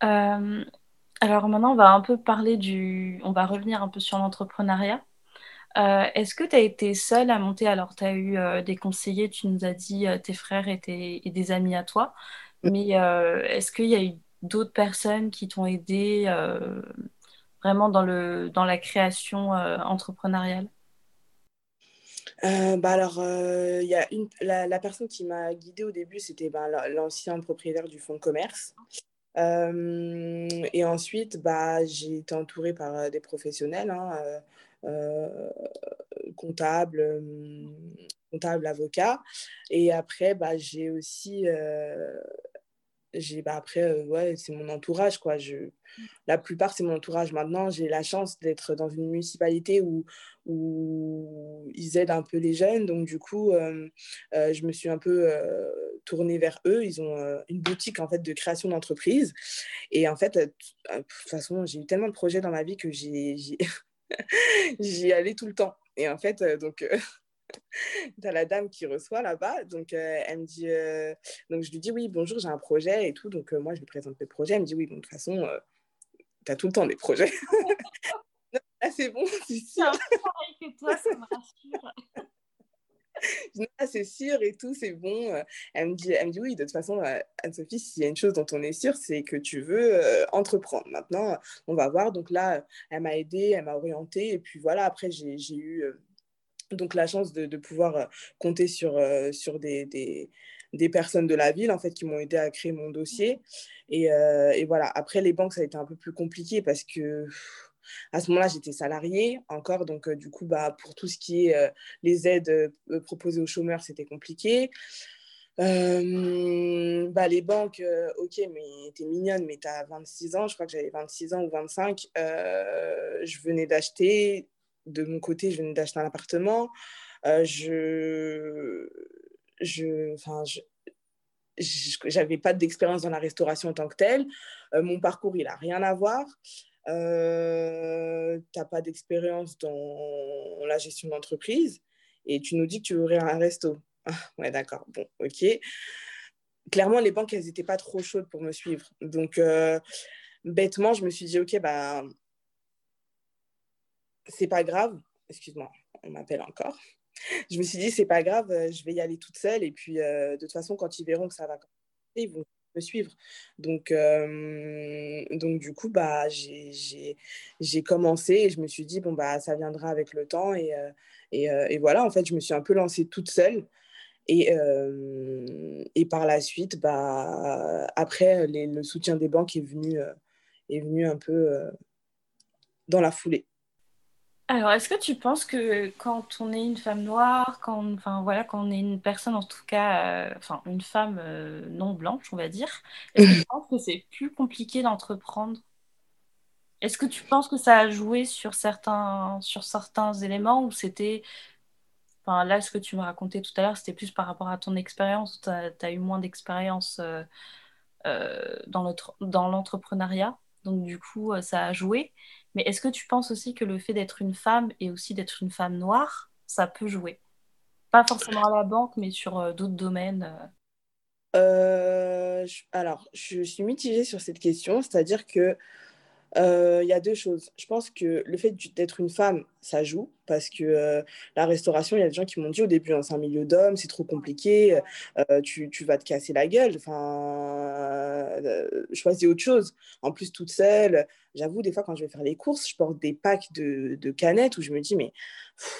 alors maintenant, on va un peu parler du, on va revenir un peu sur l'entrepreneuriat. Euh, est-ce que tu as été seule à monter? Alors, tu as eu euh, des conseillers, tu nous as dit euh, tes frères et, des amis à toi, mais est-ce qu'il y a eu d'autres personnes qui t'ont aidé vraiment dans, le, dans la création entrepreneuriale? Bah alors, il y a une, la, personne qui m'a guidée au début, c'était bah, l'ancien propriétaire du fonds de commerce. et ensuite, bah, j'ai été entourée par des professionnels, hein, comptable, euh, comptable, avocat. Et après, bah, j'ai aussi euh, j'ai bah après ouais c'est mon entourage quoi. Je la plupart c'est mon entourage. Maintenant j'ai la chance d'être dans une municipalité où où ils aident un peu les jeunes. Donc du coup je me suis un peu tournée vers eux. Ils ont une boutique en fait de création d'entreprise. Et en fait de toute façon j'ai eu tellement de projets dans ma vie que j'ai J'y allais tout le temps. Et en fait, euh, donc, euh, tu as la dame qui reçoit là-bas. Donc, euh, elle me dit, donc je lui dis, oui, bonjour, j'ai un projet et tout. Donc, moi, je lui présente le projet. Elle me dit, oui, bon, de toute façon, tu as tout le temps des projets. Là, c'est bon, c'est sûr. que toi, ça me rassure. C'est sûr et tout, c'est bon. Euh, elle me, dit, elle me dit, oui, de toute façon, euh, Anne-Sophie, s'il y a une chose dont on est sûr, c'est que tu veux euh, entreprendre. Maintenant, on va voir. Donc là, elle m'a aidée, elle m'a orientée. Et puis voilà, après, j'ai eu donc la chance de, pouvoir compter sur, sur des, des, personnes de la ville, en fait, qui m'ont aidé à créer mon dossier. Et, voilà, après, les banques, ça a été un peu plus compliqué parce que À ce moment-là, j'étais salariée encore, donc du coup, bah, pour tout ce qui est les aides proposées aux chômeurs, c'était compliqué. bah, les banques, ok, mais t'es mignonne, mais t'as 26 ans, je crois que j'avais 26 ans ou 25. je venais d'acheter, de mon côté, je venais d'acheter un appartement. je, je, enfin, je, j'avais pas d'expérience dans la restauration en tant que telle. Euh, mon parcours, il a rien à voir. Euh, tu n'as pas d'expérience dans la gestion d'entreprise et tu nous dis que tu veux un resto. Ah, ouais, d'accord. Bon, ok. Clairement, les banques, elles n'étaient pas trop chaudes pour me suivre. Donc, euh, bêtement, je me suis dit, ok, bah, c'est pas grave. Excuse-moi, on m'appelle encore je me suis dit, c'est pas grave, euh, je vais y aller toute seule. Et puis, euh, de toute façon, quand ils verront que ça va ils vont suivre. Donc, euh, donc du coup, bah, j'ai commencé et je me suis dit, bon, bah, ça viendra avec le temps. Et, et, et voilà, en fait, je me suis un peu lancée toute seule. Et, et par la suite, bah, après, le soutien des banques est venu, est venu un peu dans la foulée. Alors, est-ce que tu penses que quand on est une femme noire, quand, enfin voilà, quand on est une personne en tout cas, euh, enfin une femme euh, non blanche, on va dire, est-ce que tu penses que c'est plus compliqué d'entreprendre? Est-ce que tu penses que ça a joué sur certains, sur certains éléments ou c'était, enfin là, ce que tu me racontais tout à l'heure, c'était plus par rapport à ton expérience, tu as, eu moins d'expérience euh, dans dans l'entrepreneuriat, donc du coup, ça a joué. Mais est-ce que tu penses aussi que le fait d'être une femme et aussi d'être une femme noire, ça peut jouer? Pas forcément à la banque, mais sur euh, d'autres domaines euh. Euh, Alors, je suis mitigée sur cette question, c'est-à-dire que il y a deux choses. Je pense que le fait d'être une femme, ça joue parce que euh, la restauration, il y a des gens qui m'ont dit au début, hein, c'est un milieu d'hommes, c'est trop compliqué, euh, tu, tu, vas te casser la gueule. Enfin, euh, choisis autre chose. En plus, toute seule, j'avoue, des fois, quand je vais faire les courses, je porte des packs de, de canettes où je me dis, mais.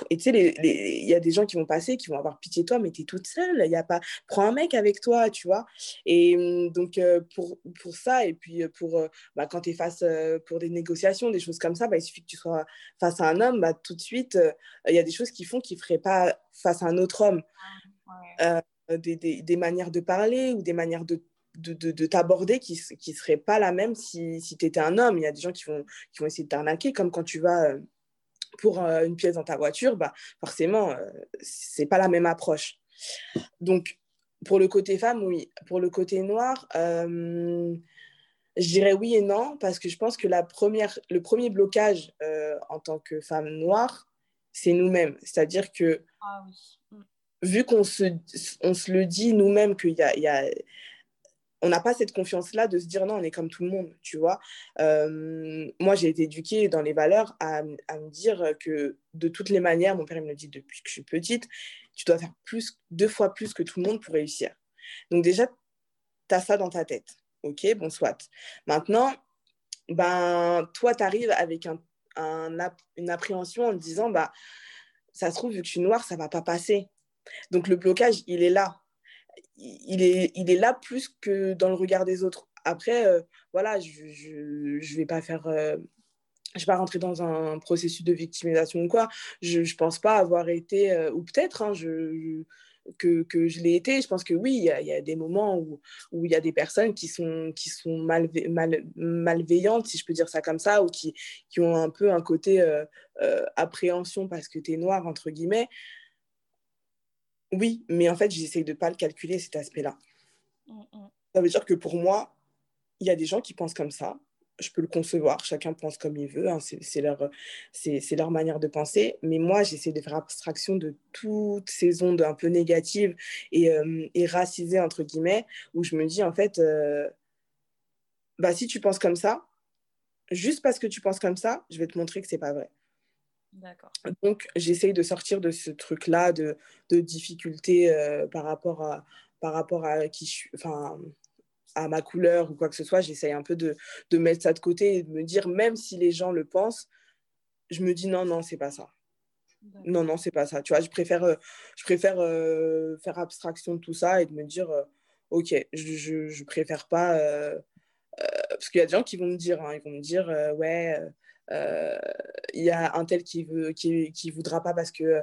Et tu sais, il y a des gens qui vont passer, qui vont avoir pitié de toi, mais tu es toute seule. Il y a pas... Prends un mec avec toi, tu vois. Et hum, donc, pour, pour ça, et puis pour bah, quand tu es face pour des négociations, des choses comme ça, bah, il suffit que tu sois face à un homme, bah, tout de suite, euh, il y a des choses qu'ils font qu'ils ne feraient pas face à un autre homme. Euh, des, des, des, manières de parler ou des manières de, de, de, t'aborder qui ne seraient pas la même si, si tu étais un homme. Il y a des gens qui vont, qui vont essayer de t'arnaquer, comme quand tu vas euh, pour une pièce dans ta voiture, bah, forcément, c'est pas la même approche. Donc, pour le côté femme, oui. Pour le côté noir, je dirais oui et non, parce que je pense que la première, le premier blocage en tant que femme noire, c'est nous-mêmes. C'est-à-dire que, ah mm. vu qu'on se, on se le dit nous-mêmes qu'il y a, y a on n'a pas cette confiance-là de se dire non, on est comme tout le monde, tu vois. Euh, moi, j'ai été éduquée dans les valeurs à, à, me dire que de toutes les manières, mon père me le dit depuis que je suis petite, tu dois faire plus, deux fois plus que tout le monde pour réussir. Donc déjà, tu as ça dans ta tête. Ok, bon, soit. Maintenant, ben, toi, tu arrives avec un une appréhension en disant bah, ça se trouve, vu que je suis noire, ça va pas passer. Donc le blocage, il est là. Il est, il est là plus que dans le regard des autres. Après, euh, voilà, je ne vais pas faire. Euh, je vais pas rentrer dans un processus de victimisation ou quoi. Je ne pense pas avoir été, euh, ou peut-être, hein, je, que, que, je l'ai été. Je pense que oui, il y, y, a des moments où, où il y a des personnes qui sont, qui sont malve mal, malveillantes, si je peux dire ça comme ça, ou qui, qui ont un peu un côté euh, euh, appréhension parce que tu es noir, entre guillemets. Oui, mais en fait, j'essaie de ne pas le calculer, cet aspect-là. Mm, mm. Ça veut dire que pour moi, il y a des gens qui pensent comme ça, je peux le concevoir, chacun pense comme il veut, hein, c'est leur, leur manière de penser, mais moi j'essaie de faire abstraction de toutes ces ondes un peu négatives et, euh, et racisées, entre guillemets, où je me dis en fait, euh, bah, si tu penses comme ça, juste parce que tu penses comme ça, je vais te montrer que c'est pas vrai. Donc j'essaie de sortir de ce truc-là de, de difficulté euh, par rapport à par rapport à qui je suis, enfin à ma couleur ou quoi que ce soit, j'essaye un peu de, de, mettre ça de côté et de me dire, même si les gens le pensent, je me dis non, non, c'est pas ça. Non, non, c'est pas ça. Tu vois, je préfère, euh, je préfère euh, faire abstraction de tout ça et de me dire, euh, ok, je, je, préfère pas. parce qu'il y a des gens qui vont me dire, hein, ils vont me dire, ouais, il y a un tel qui veut qui, qui voudra pas parce que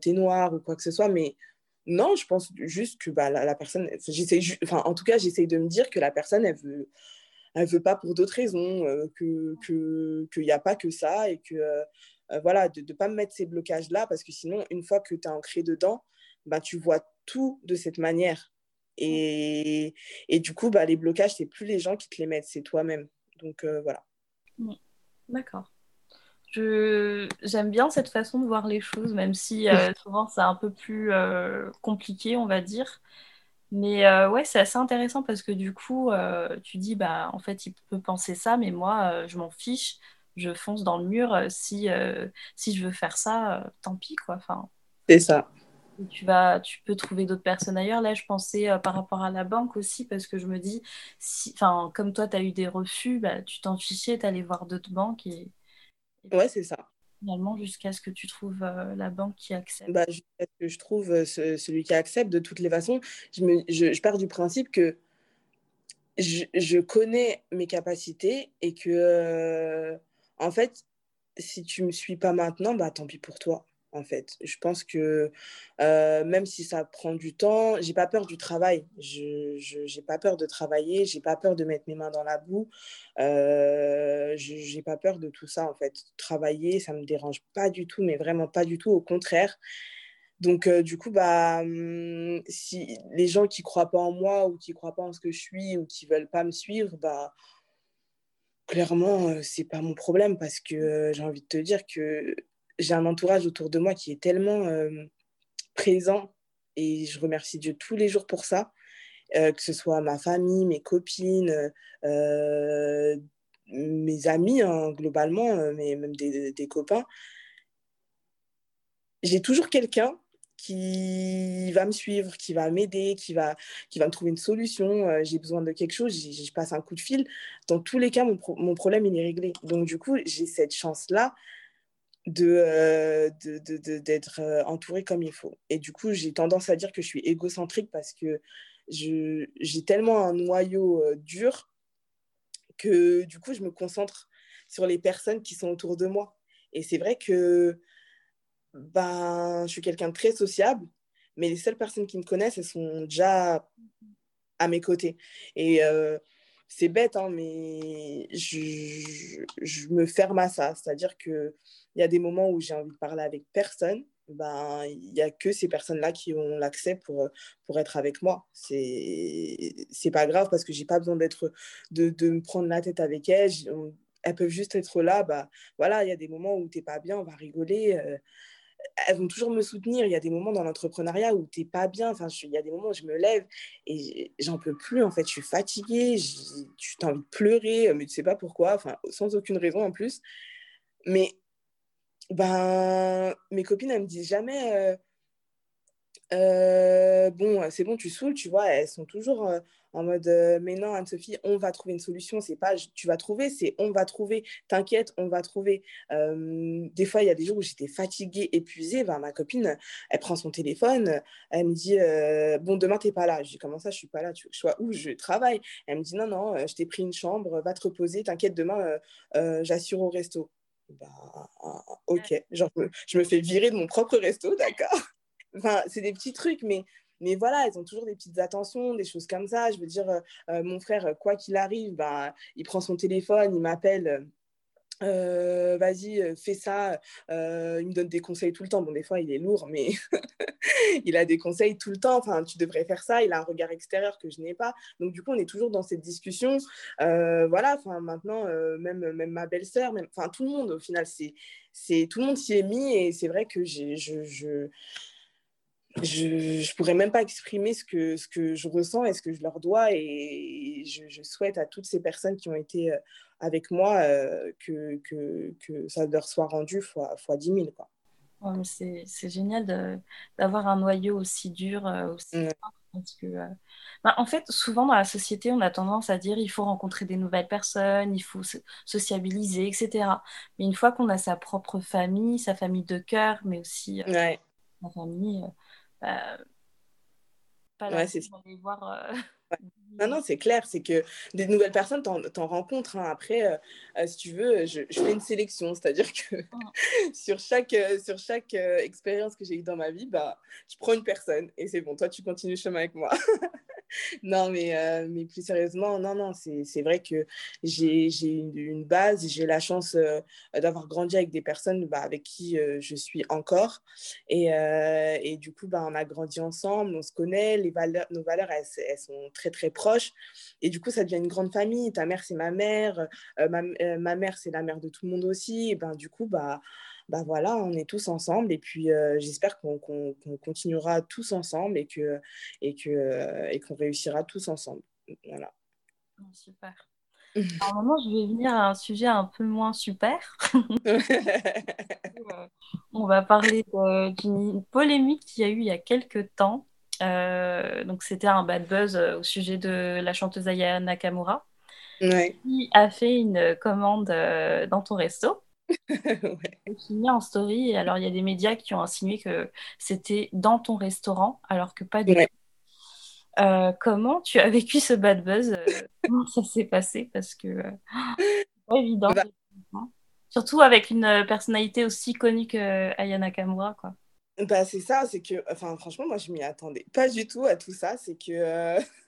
tu es noir ou quoi que ce soit mais non je pense juste que bah, la, personne enfin en tout cas j'essaie de me dire que la personne elle veut veut pas pour d'autres raisons que qu'il n'y a pas que ça et que voilà de ne pas me mettre ces blocages là parce que sinon une fois que tu es ancré dedans bah, tu vois tout de cette manière. Et, et du coup bah, les blocages c'est plus les gens qui te les mettent c'est toi-même. Donc voilà. D'accord. Je... J'aime bien cette façon de voir les choses, même si euh, souvent c'est un peu plus euh, compliqué, on va dire. Mais euh, ouais, c'est assez intéressant parce que du coup, tu dis, bah, en fait, il peut penser ça, mais moi, je m'en fiche, je fonce dans le mur. si, si je veux faire ça, tant pis, quoi. Enfin, c'est ça tu vas, tu peux trouver d'autres personnes ailleurs. Là, je pensais par rapport à la banque aussi, parce que je me dis, si, comme toi, tu as eu des refus, bah, tu t'en fichais, tu allais voir d'autres banques. Et, ouais, c'est ça. Finalement, jusqu'à ce que tu trouves euh, la banque qui accepte. Bah, jusqu'à ce que je trouve euh, celui qui accepte, de toutes les façons, je, me, je, je pars du principe que je, je, connais mes capacités et que, en fait, si tu me suis pas maintenant, bah, tant pis pour toi en fait. Je pense que même si ça prend du temps, j'ai pas peur du travail. Je n'ai pas peur de travailler, j'ai pas peur de mettre mes mains dans la boue. Euh, j'ai pas peur de tout ça en fait. Travailler, ça me dérange pas du tout, mais vraiment pas du tout. Au contraire. Donc du coup, bah, mmh, si les gens qui croient pas en moi ou qui croient pas en ce que je suis ou qui veulent pas me suivre, bah clairement, c'est pas mon problème parce que j'ai envie de te dire que j'ai un entourage autour de moi qui est tellement euh, présent et je remercie Dieu tous les jours pour ça, euh, que ce soit ma famille, mes copines, euh, mes amis hein, globalement, mais même des, copains. J'ai toujours quelqu'un qui va me suivre, qui va m'aider, qui va, qui va me trouver une solution. j'ai besoin de quelque chose, je passe un coup de fil. Dans tous les cas, mon, mon problème, il est réglé. Donc, du coup, j'ai cette chance-là euh, de, d'être euh, entourée comme il faut. Et du coup, j'ai tendance à dire que je suis égocentrique parce que j'ai tellement un noyau euh, dur que du coup, je me concentre sur les personnes qui sont autour de moi. Et c'est vrai que ben, je suis quelqu'un de très sociable, mais les seules personnes qui me connaissent, elles sont déjà à mes côtés. Et c'est bête, hein, mais je, je, me ferme à ça. C'est-à-dire qu'il y a des moments où j'ai envie de parler avec personne. Ben, il n'y a que ces personnes-là qui ont l'accès pour, pour être avec moi. C'est pas grave parce que j'ai pas besoin d'être de, de, me prendre la tête avec elles. Elles peuvent juste être là. Bah, voilà, il y a des moments où tu n'es pas bien, on va rigoler. Euh, elles vont toujours me soutenir. Il y a des moments dans l'entrepreneuriat où tu n'es pas bien. Enfin, il y a des moments où je me lève et j'en peux plus. En fait, je suis fatiguée. Tu as envie de pleurer, mais tu sais pas pourquoi. Enfin, sans aucune raison en plus. Mais ben, mes copines, elles me disent jamais. Euh, euh, bon, c'est bon, tu saoules, tu vois, elles sont toujours euh, en mode euh, mais non, Anne-Sophie, on va trouver une solution. C'est pas tu vas trouver, c'est on va trouver. T'inquiète, on va trouver. des fois, il y a des jours où j'étais fatiguée, épuisée. Ben, ma copine, elle prend son téléphone, elle me dit bon, demain, t'es pas là. Je dis comment ça, je suis pas là, tu veux que je sois où? Je travaille. Elle me dit non, non, je t'ai pris une chambre, va te reposer, t'inquiète, demain, j'assure au resto. Bah, ok, genre, je me fais virer de mon propre resto, d'accord Enfin, c'est des petits trucs, mais, mais voilà, elles ont toujours des petites attentions, des choses comme ça. Je veux dire, euh, euh, mon frère, quoi qu'il arrive, bah, il prend son téléphone, il m'appelle. Euh, vas-y, fais ça. il me donne des conseils tout le temps. Bon, des fois, il est lourd, mais il a des conseils tout le temps. Enfin, tu devrais faire ça. Il a un regard extérieur que je n'ai pas. Donc, du coup, on est toujours dans cette discussion. voilà, enfin, maintenant, même, même ma belle-sœur, enfin, tout le monde, au final, c'est, c'est, tout le monde s'y est mis. Et c'est vrai que j'ai, je je ne pourrais même pas exprimer ce que, ce que je ressens et ce que je leur dois. Et je, souhaite à toutes ces personnes qui ont été euh, avec moi euh, que, que, que, ça leur soit rendu fois, fois 10 000. Quoi. c'est, génial d'avoir un noyau aussi dur, euh, aussi mmh. parce que, bah, en fait, souvent dans la société, on a tendance à dire il faut rencontrer des nouvelles personnes, il faut sociabiliser, etc. Mais une fois qu'on a sa propre famille, sa famille de cœur, mais aussi sa famille, pas ouais, c'est voir euh, Non, non, c'est clair, c'est que des nouvelles personnes, t'en, en rencontres. Hein. Après, euh, euh, si tu veux, je, fais une sélection, c'est-à-dire que sur chaque, euh, sur chaque expérience que j'ai eue dans ma vie, bah, je prends une personne et c'est bon, toi, tu continues le chemin avec moi. non, mais, euh, mais plus sérieusement, non, non, c'est vrai que j'ai une, une, base, j'ai la chance euh, d'avoir grandi avec des personnes bah, avec qui euh, je suis encore. Et, et du coup, bah, on a grandi ensemble, on se connaît, les valeurs, nos valeurs, elles, elles, sont très, très proches. Et du coup, ça devient une grande famille. Ta mère, c'est ma mère, ma, ma, mère, c'est la mère de tout le monde aussi. Et ben, du coup, bah, bah voilà, on est tous ensemble et puis euh, j'espère qu'on continuera tous ensemble et que et que euh, et qu'on réussira tous ensemble. Voilà. Super. Alors maintenant, je vais venir à un sujet un peu moins super. Euh, on va parler d'une polémique qu'il y a eu il y a quelques temps. donc, c'était un bad buzz au sujet de la chanteuse Aya Nakamura, qui a fait une commande dans ton resto. ouais. Qui en story. Alors, il y a des médias qui ont insinué que c'était dans ton restaurant, alors que pas du tout. Euh, comment tu as vécu ce bad buzz euh, Comment ça s'est passé? Parce que euh, pas évident. Bah. Surtout avec une personnalité aussi connue que Ayana Nakamura, quoi. Bah, c'est ça, c'est que, enfin, franchement, moi, je m'y attendais pas du tout à tout ça. C'est que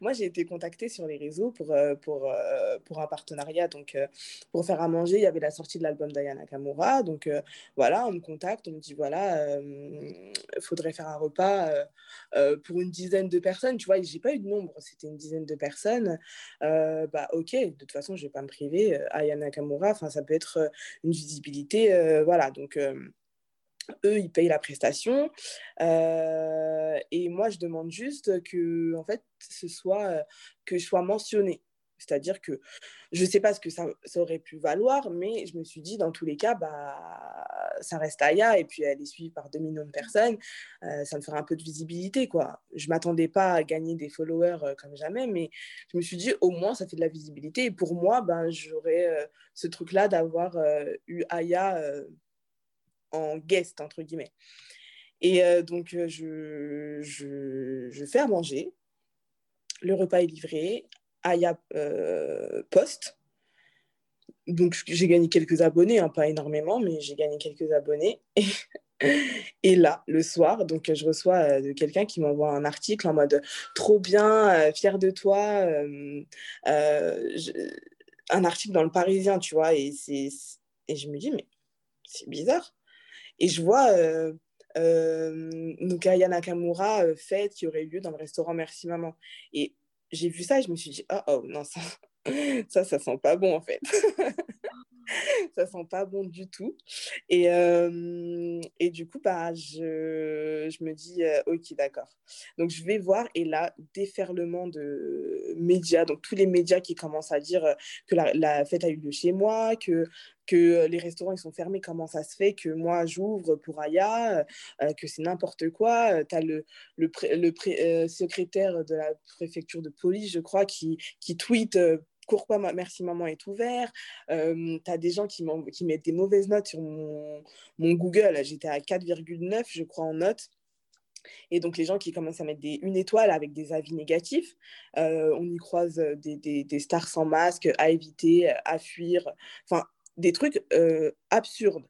moi, j'ai été contactée sur les réseaux pour, euh, pour, euh, pour un partenariat. Donc, euh, pour faire à manger, il y avait la sortie de l'album d'Ayana Kamura. Donc, voilà, on me contacte, on me dit voilà, il faudrait faire un repas pour une dizaine de personnes. Tu vois, j'ai pas eu de nombre, c'était une dizaine de personnes. bah, ok, de toute façon, je vais pas me priver. Ayana Kamura, ça peut être une visibilité. voilà, donc eux, ils payent la prestation. Euh, et moi, je demande juste que, en fait, ce soit, euh, que je sois mentionnée. C'est-à-dire que je ne sais pas ce que ça, aurait pu valoir, mais je me suis dit, dans tous les cas, bah, ça reste Aya, et puis elle est suivie par 2 millions de personnes, euh, ça me ferait un peu de visibilité. quoi. Je ne m'attendais pas à gagner des followers comme jamais, mais je me suis dit, au moins, ça fait de la visibilité. Et pour moi, ben, j'aurais ce truc-là d'avoir eu Aya en guest, entre guillemets. Et euh, donc, euh, je, je, fais à manger. Le repas est livré. Aya euh. Donc, j'ai gagné quelques abonnés, hein, pas énormément, mais j'ai gagné quelques abonnés. Et, là, le soir, donc je reçois de quelqu'un qui m'envoie un article en mode trop bien, fier de toi. un article dans le Parisien, tu vois. Et, et je me dis, mais c'est bizarre. Et je vois euh, euh, Nakamura euh, fête qui aurait eu lieu dans le restaurant Merci Maman. Et j'ai vu ça et je me suis dit, oh, oh non, ça, ça, ça sent pas bon en fait. ça sent pas bon du tout. Et, euh, et du coup, bah, je, je me dis, euh, ok, d'accord. Donc, je vais voir. Et là, déferlement de médias, donc tous les médias qui commencent à dire euh, que la, fête a eu lieu chez moi, que que les restaurants ils sont fermés, comment ça se fait que moi j'ouvre pour Aya, que c'est n'importe quoi. Tu as le, le, le secrétaire de la préfecture de police, je crois, qui, qui tweet pourquoi Merci Maman est ouvert. Euh, tu as des gens qui, mettent des mauvaises notes sur mon, Google. J'étais à 4,9, je crois, en notes. Et donc, les gens qui commencent à mettre une étoile avec des avis négatifs, euh, on y croise des, stars sans masque, à éviter, à fuir, enfin, des trucs euh, absurdes.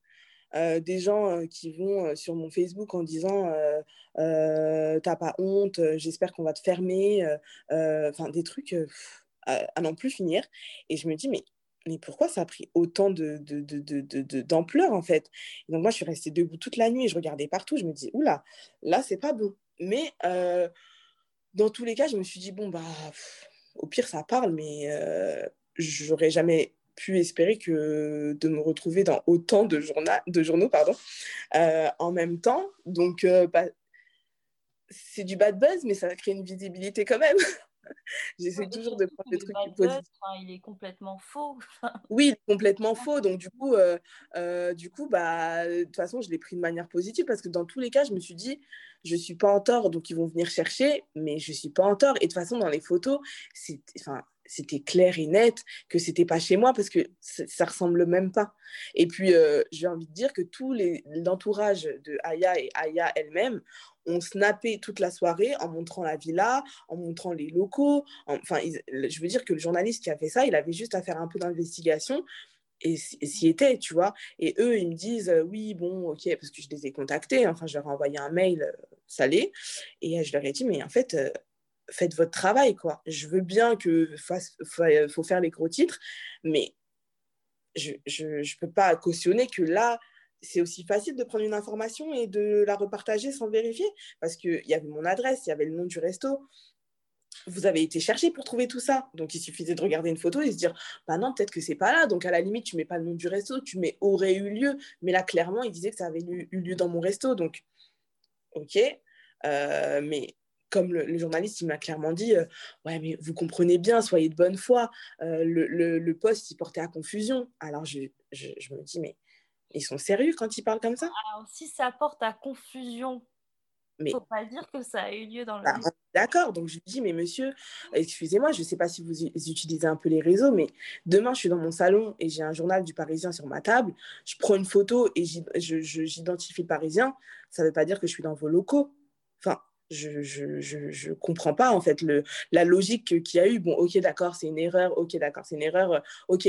des gens qui vont sur mon Facebook en disant T'as pas honte, j'espère qu'on va te fermer. Enfin, des trucs à, n'en plus finir. Et je me dis, mais, mais pourquoi ça a pris autant d'ampleur de, de, en fait? Donc moi, je suis restée debout toute la nuit, je regardais partout, je me dis, oula, là, c'est pas bon. Mais euh, dans tous les cas, je me suis dit, bon, bah, au pire, ça parle, mais euh, j'aurais jamais pu espérer que de me retrouver dans autant de, de journaux pardon, euh, en même temps. Donc, bah, c'est du bad buzz, mais ça crée une visibilité quand même. J'essaie toujours de prendre des trucs positifs. il est complètement faux. oui, il est complètement faux. Donc, du coup, euh, euh, du coup bah, de toute façon, je l'ai pris de manière positive parce que dans tous les cas, je me suis dit, je ne suis pas en tort, donc ils vont venir chercher, mais je ne suis pas en tort. Et de toute façon, dans les photos, c'est, enfin, c'était clair et net que c'était pas chez moi parce que ça ressemble même pas. Et puis, euh, j'ai envie de dire que les l'entourage de Aya et Aya elle-même ont snappé toute la soirée en montrant la villa, en montrant les locaux. Enfin, je veux dire que le journaliste qui a fait ça, il avait juste à faire un peu d'investigation et s'y était, tu vois. Et eux, ils me disent, euh, oui, bon, ok, parce que je les ai contactés, enfin, je leur ai envoyé un mail euh, salé, et je leur ai dit, mais en fait, faites votre travail, quoi. Je veux bien que faut faire les gros titres, mais je ne peux pas cautionner que là, c'est aussi facile de prendre une information et de la repartager sans vérifier, parce qu'il y avait mon adresse, il y avait le nom du resto. Vous avez été chercher pour trouver tout ça. Donc, il suffisait de regarder une photo et se dire, bah non, peut-être que c'est pas là. Donc, à la limite, tu mets pas le nom du resto, tu mets aurait eu lieu. Mais là, clairement, il disait que ça avait eu, lieu dans mon resto. Donc, ok. Euh, mais comme le, journaliste, il m'a clairement dit euh, Ouais, mais vous comprenez bien, soyez de bonne foi. Euh, le, le, poste, il portait à confusion. Alors, je, je, je, me dis Mais ils sont sérieux quand ils parlent comme ça? Alors, si ça porte à confusion, il ne faut pas dire que ça a eu lieu dans le. Bah, d'accord, donc je lui dis Mais monsieur, excusez-moi, je ne sais pas si vous utilisez un peu les réseaux, mais demain, je suis dans mon salon et j'ai un journal du Parisien sur ma table. Je prends une photo et j'identifie le Parisien. Ça ne veut pas dire que je suis dans vos locaux. Enfin, je ne comprends pas en fait le, la logique qu'il y a eu. Bon, ok, d'accord, c'est une erreur. Ok, d'accord, c'est une erreur. Ok,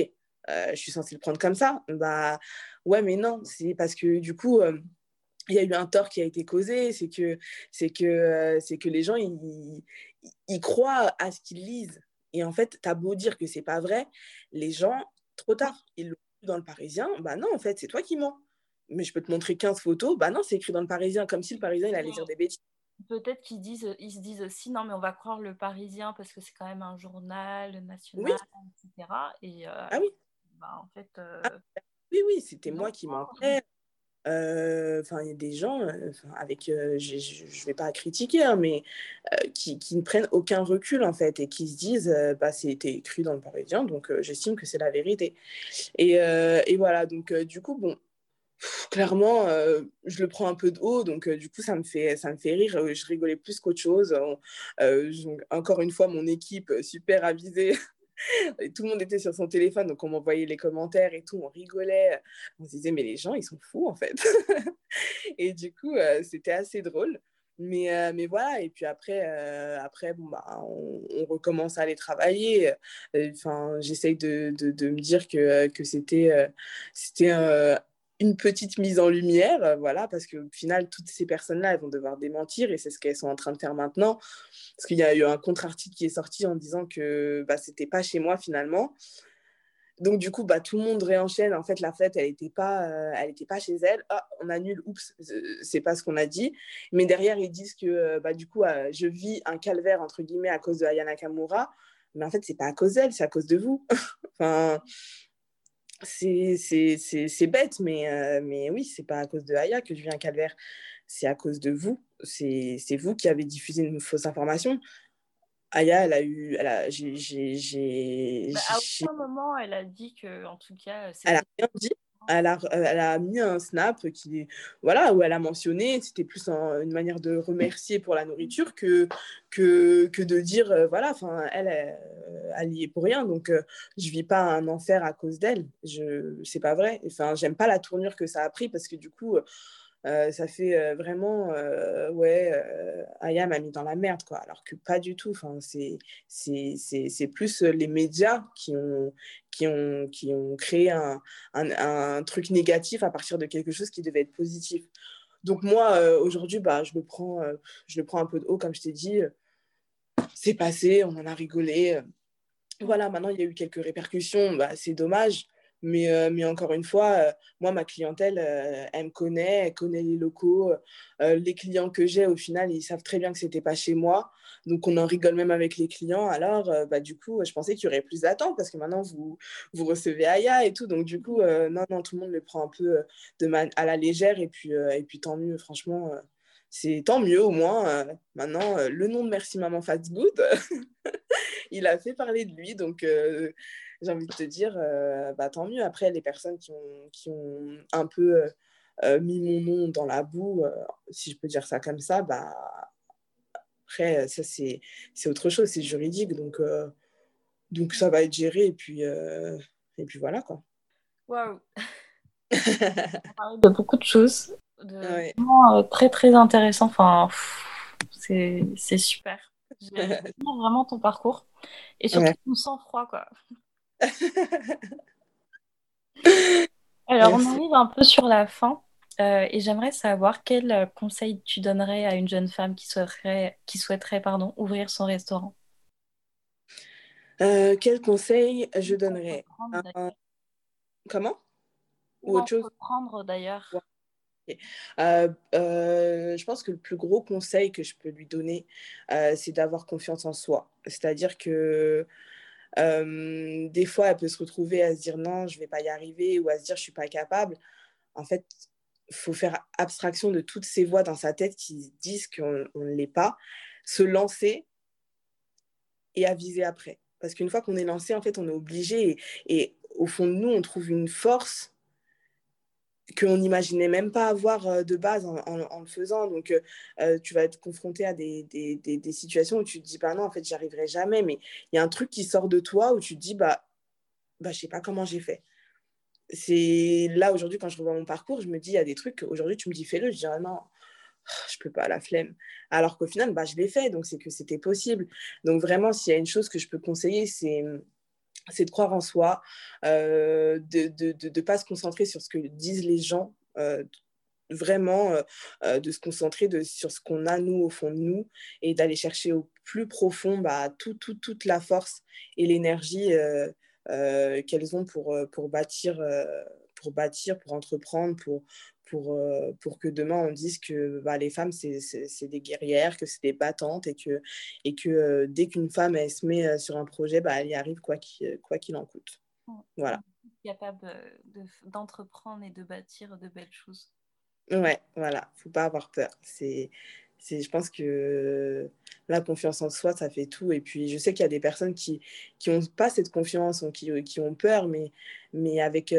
euh, je suis censée le prendre comme ça. Bah ouais, mais non, c'est parce que du coup, euh, il y a eu un tort qui a été causé. C'est que, c'est que, euh, c'est que les gens, ils, ils croient à ce qu'ils lisent. Et en fait, tu as beau dire que c'est pas vrai, les gens, trop tard, ils l'ont vu dans le Parisien. Bah non, en fait, c'est toi qui mens. Mais je peux te montrer 15 photos. Bah non, c'est écrit dans le Parisien, comme si le Parisien, il allait dire des bêtises peut-être qu'ils disent, ils se disent aussi, non, mais on va croire le Parisien parce que c'est quand même un journal national, etc. Et, euh, ah oui. Bah, en fait. Euh, ah, oui, oui, c'était moi qui mentais. Euh, enfin, il y a des gens avec, je ne vais pas critiquer, hein, mais qui, qui, ne prennent aucun recul en fait et qui se disent, bah, c'était écrit dans le Parisien, donc j'estime que c'est la vérité. Et, et, voilà, donc du coup, bon, clairement, euh, je le prends un peu de haut, donc euh, du coup, ça me fait, ça me fait rire. Euh, je rigolais plus qu'autre chose. encore une fois, mon équipe super avisée. tout le monde était sur son téléphone, donc on m'envoyait les commentaires et tout, on rigolait. On se disait, mais les gens, ils sont fous en fait. et du coup, c'était assez drôle. Mais, mais voilà, et puis après, après bon, bah, on, recommence à aller travailler. Enfin, j'essaye de, de, me dire que, que c'était c'était une petite mise en lumière, euh, voilà, parce qu'au final, toutes ces personnes-là, elles vont devoir démentir et c'est ce qu'elles sont en train de faire maintenant. Parce qu'il y a eu un contre-article qui est sorti en disant que bah, c'était pas chez moi finalement. Donc, du coup, bah, tout le monde réenchaîne. En fait, la fête, elle n'était pas, euh, elle était pas chez elle. Ah, on annule, oups, c'est pas ce qu'on a dit. Mais derrière, ils disent que, euh, bah, du coup, je vis un calvaire, entre guillemets, à cause de Ayana Kamura. Mais en fait, c'est pas à cause d'elle, c'est à cause de vous. c'est bête, mais, euh, mais oui, c'est pas à cause de Aya que je viens calvaire, c'est à cause de vous. C'est vous qui avez diffusé une fausse information. Aya, elle a eu. Elle a, bah, à aucun moment, elle a dit que, en tout cas. Elle a rien dit elle a, elle a, mis un snap qui, voilà, où elle a mentionné, c'était plus une manière de remercier pour la nourriture que, que, que de dire, euh, voilà, enfin, elle, elle, n'y est pour rien, donc euh, je vis pas un enfer à cause d'elle. Je, c'est pas vrai. Enfin, j'aime pas la tournure que ça a pris parce que du coup, euh, ça fait euh, vraiment, euh, ouais, Aya m'a mis dans la merde, quoi. Alors que pas du tout. Enfin, c'est, c'est, c'est, plus les médias qui ont, qui ont, qui ont créé un, un, un, truc négatif à partir de quelque chose qui devait être positif. Donc moi, aujourd'hui, bah, je, le prends, je le prends un peu de haut, comme je t'ai dit. C'est passé, on en a rigolé. Voilà, maintenant, il y a eu quelques répercussions. Bah, c'est dommage. Mais, euh, mais encore une fois, euh, moi, ma clientèle, euh, elle me connaît, elle connaît les locaux. les clients que j'ai, au final, ils savent très bien que ce n'était pas chez moi. Donc, on en rigole même avec les clients. Alors, bah, du coup, je pensais qu'il y aurait plus d'attente parce que maintenant, vous, vous recevez Aya et tout. Donc, du coup, non, non, tout le monde le prend un peu à la légère. Et puis, et puis, tant mieux, franchement c'est tant mieux au moins. maintenant, le nom de Merci Maman Fast Good, il a fait parler de lui. Donc, j'ai envie de te dire, euh, bah, tant mieux. Après, les personnes qui ont, qui ont un peu euh, euh, mis mon nom dans la boue, si je peux dire ça comme ça, bah, après, ça, c'est autre chose, c'est juridique. Donc, Donc ça va être géré et puis, et puis voilà quoi. Waouh On parle de beaucoup de choses, de vraiment très très intéressant. Enfin, c'est super. J'aime vraiment ton parcours et surtout ton sang-froid quoi. Alors, on arrive un peu sur la fin euh, et j'aimerais savoir quel euh, conseil tu donnerais à une jeune femme qui souhaiterait, qui souhaiterait pardon, ouvrir son restaurant? Euh, quel conseil je donnerais? Comment? Ou autre chose? Prendre d'ailleurs. Je pense que le plus gros conseil que je peux lui donner, c'est d'avoir confiance en soi. C'est-à-dire que des fois, elle peut se retrouver à se dire non, je ne vais pas y arriver ou à se dire je ne suis pas capable. En fait, il faut faire abstraction de toutes ces voix dans sa tête qui disent qu'on ne l'est pas, se lancer et aviser après. Parce qu'une fois qu'on est lancé, en fait, on est obligé et, et, au fond de nous, on trouve une force qu'on n'imaginait même pas avoir euh, de base en, le faisant. Donc, euh, euh, tu vas être confronté à des, des, des, situations où tu te dis, bah non, en fait, j'y arriverai jamais. Mais il y a un truc qui sort de toi où tu te dis, bah, bah je sais pas comment j'ai fait. C'est là, aujourd'hui, quand je revois mon parcours, je me dis, il y a des trucs, aujourd'hui, tu me dis, fais-le. Je dis, ah non, je peux pas, la flemme. Alors qu'au final, bah, je l'ai fait, donc c'est que c'était possible. Donc, vraiment, s'il y a une chose que je peux conseiller, c'est c'est de croire en soi, euh, de ne pas se concentrer sur ce que disent les gens, euh, vraiment euh, de se concentrer sur ce qu'on a nous au fond de nous et d'aller chercher au plus profond bah, tout, tout, toute la force et l'énergie qu'elles ont pour, pour, bâtir, pour bâtir, pour entreprendre, pour, pour, euh, pour que demain on dise que bah, les femmes, c'est des guerrières, que c'est des battantes et que, et que euh, dès qu'une femme elle se met euh, sur un projet, bah, elle y arrive quoi qu'il quoi qu'il en coûte. Voilà. Capable d'entreprendre et de bâtir de belles choses. Ouais, voilà, faut pas avoir peur. C'est, je pense que la confiance en soi, ça fait tout. Et puis, je sais qu'il y a des personnes qui n'ont pas cette confiance, qui, qui ont peur, mais, mais avec,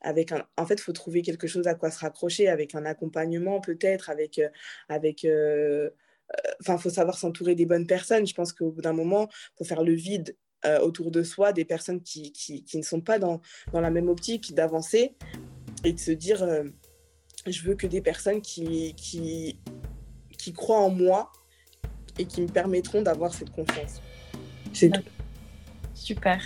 avec un, en fait, il faut trouver quelque chose à quoi se raccrocher, avec un accompagnement peut-être, avec, euh, avec, euh, euh, enfin, faut savoir s'entourer des bonnes personnes. Je pense qu'au bout d'un moment, faut faire le vide autour de soi des personnes qui, qui, qui ne sont pas dans, dans la même optique d'avancer et de se dire, je veux que des personnes qui, qui, qui croient en moi et qui me permettront d'avoir cette confiance. C'est tout. Super.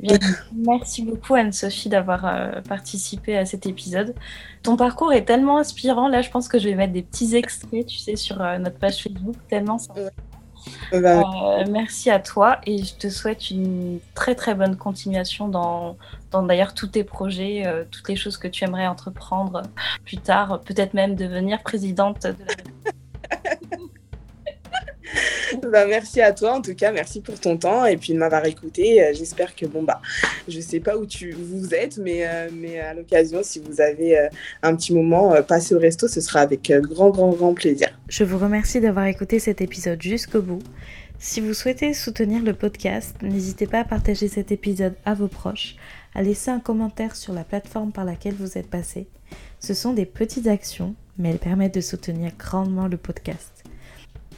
merci beaucoup Anne-Sophie d'avoir euh, participé à cet épisode. Ton parcours est tellement inspirant. Là, je pense que je vais mettre des petits extraits, tu sais, sur euh, notre page Facebook, tellement ça. Bah euh, merci à toi et je te souhaite une très très bonne continuation dans, dans d'ailleurs tous tes projets, toutes les choses que tu aimerais entreprendre plus tard, peut-être même devenir présidente de la bah, merci à toi en tout cas, merci pour ton temps et puis de m'avoir écouté. Euh, j'espère que bon bah je sais pas où tu vous êtes, mais, euh, mais à l'occasion, si vous avez euh, un petit moment passé au resto, ce sera avec grand grand grand plaisir. Je vous remercie d'avoir écouté cet épisode jusqu'au bout. Si vous souhaitez soutenir le podcast, n'hésitez pas à partager cet épisode à vos proches, à laisser un commentaire sur la plateforme par laquelle vous êtes passé. Ce sont des petites actions, mais elles permettent de soutenir grandement le podcast.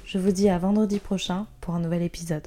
Je vous dis à vendredi prochain pour un nouvel épisode.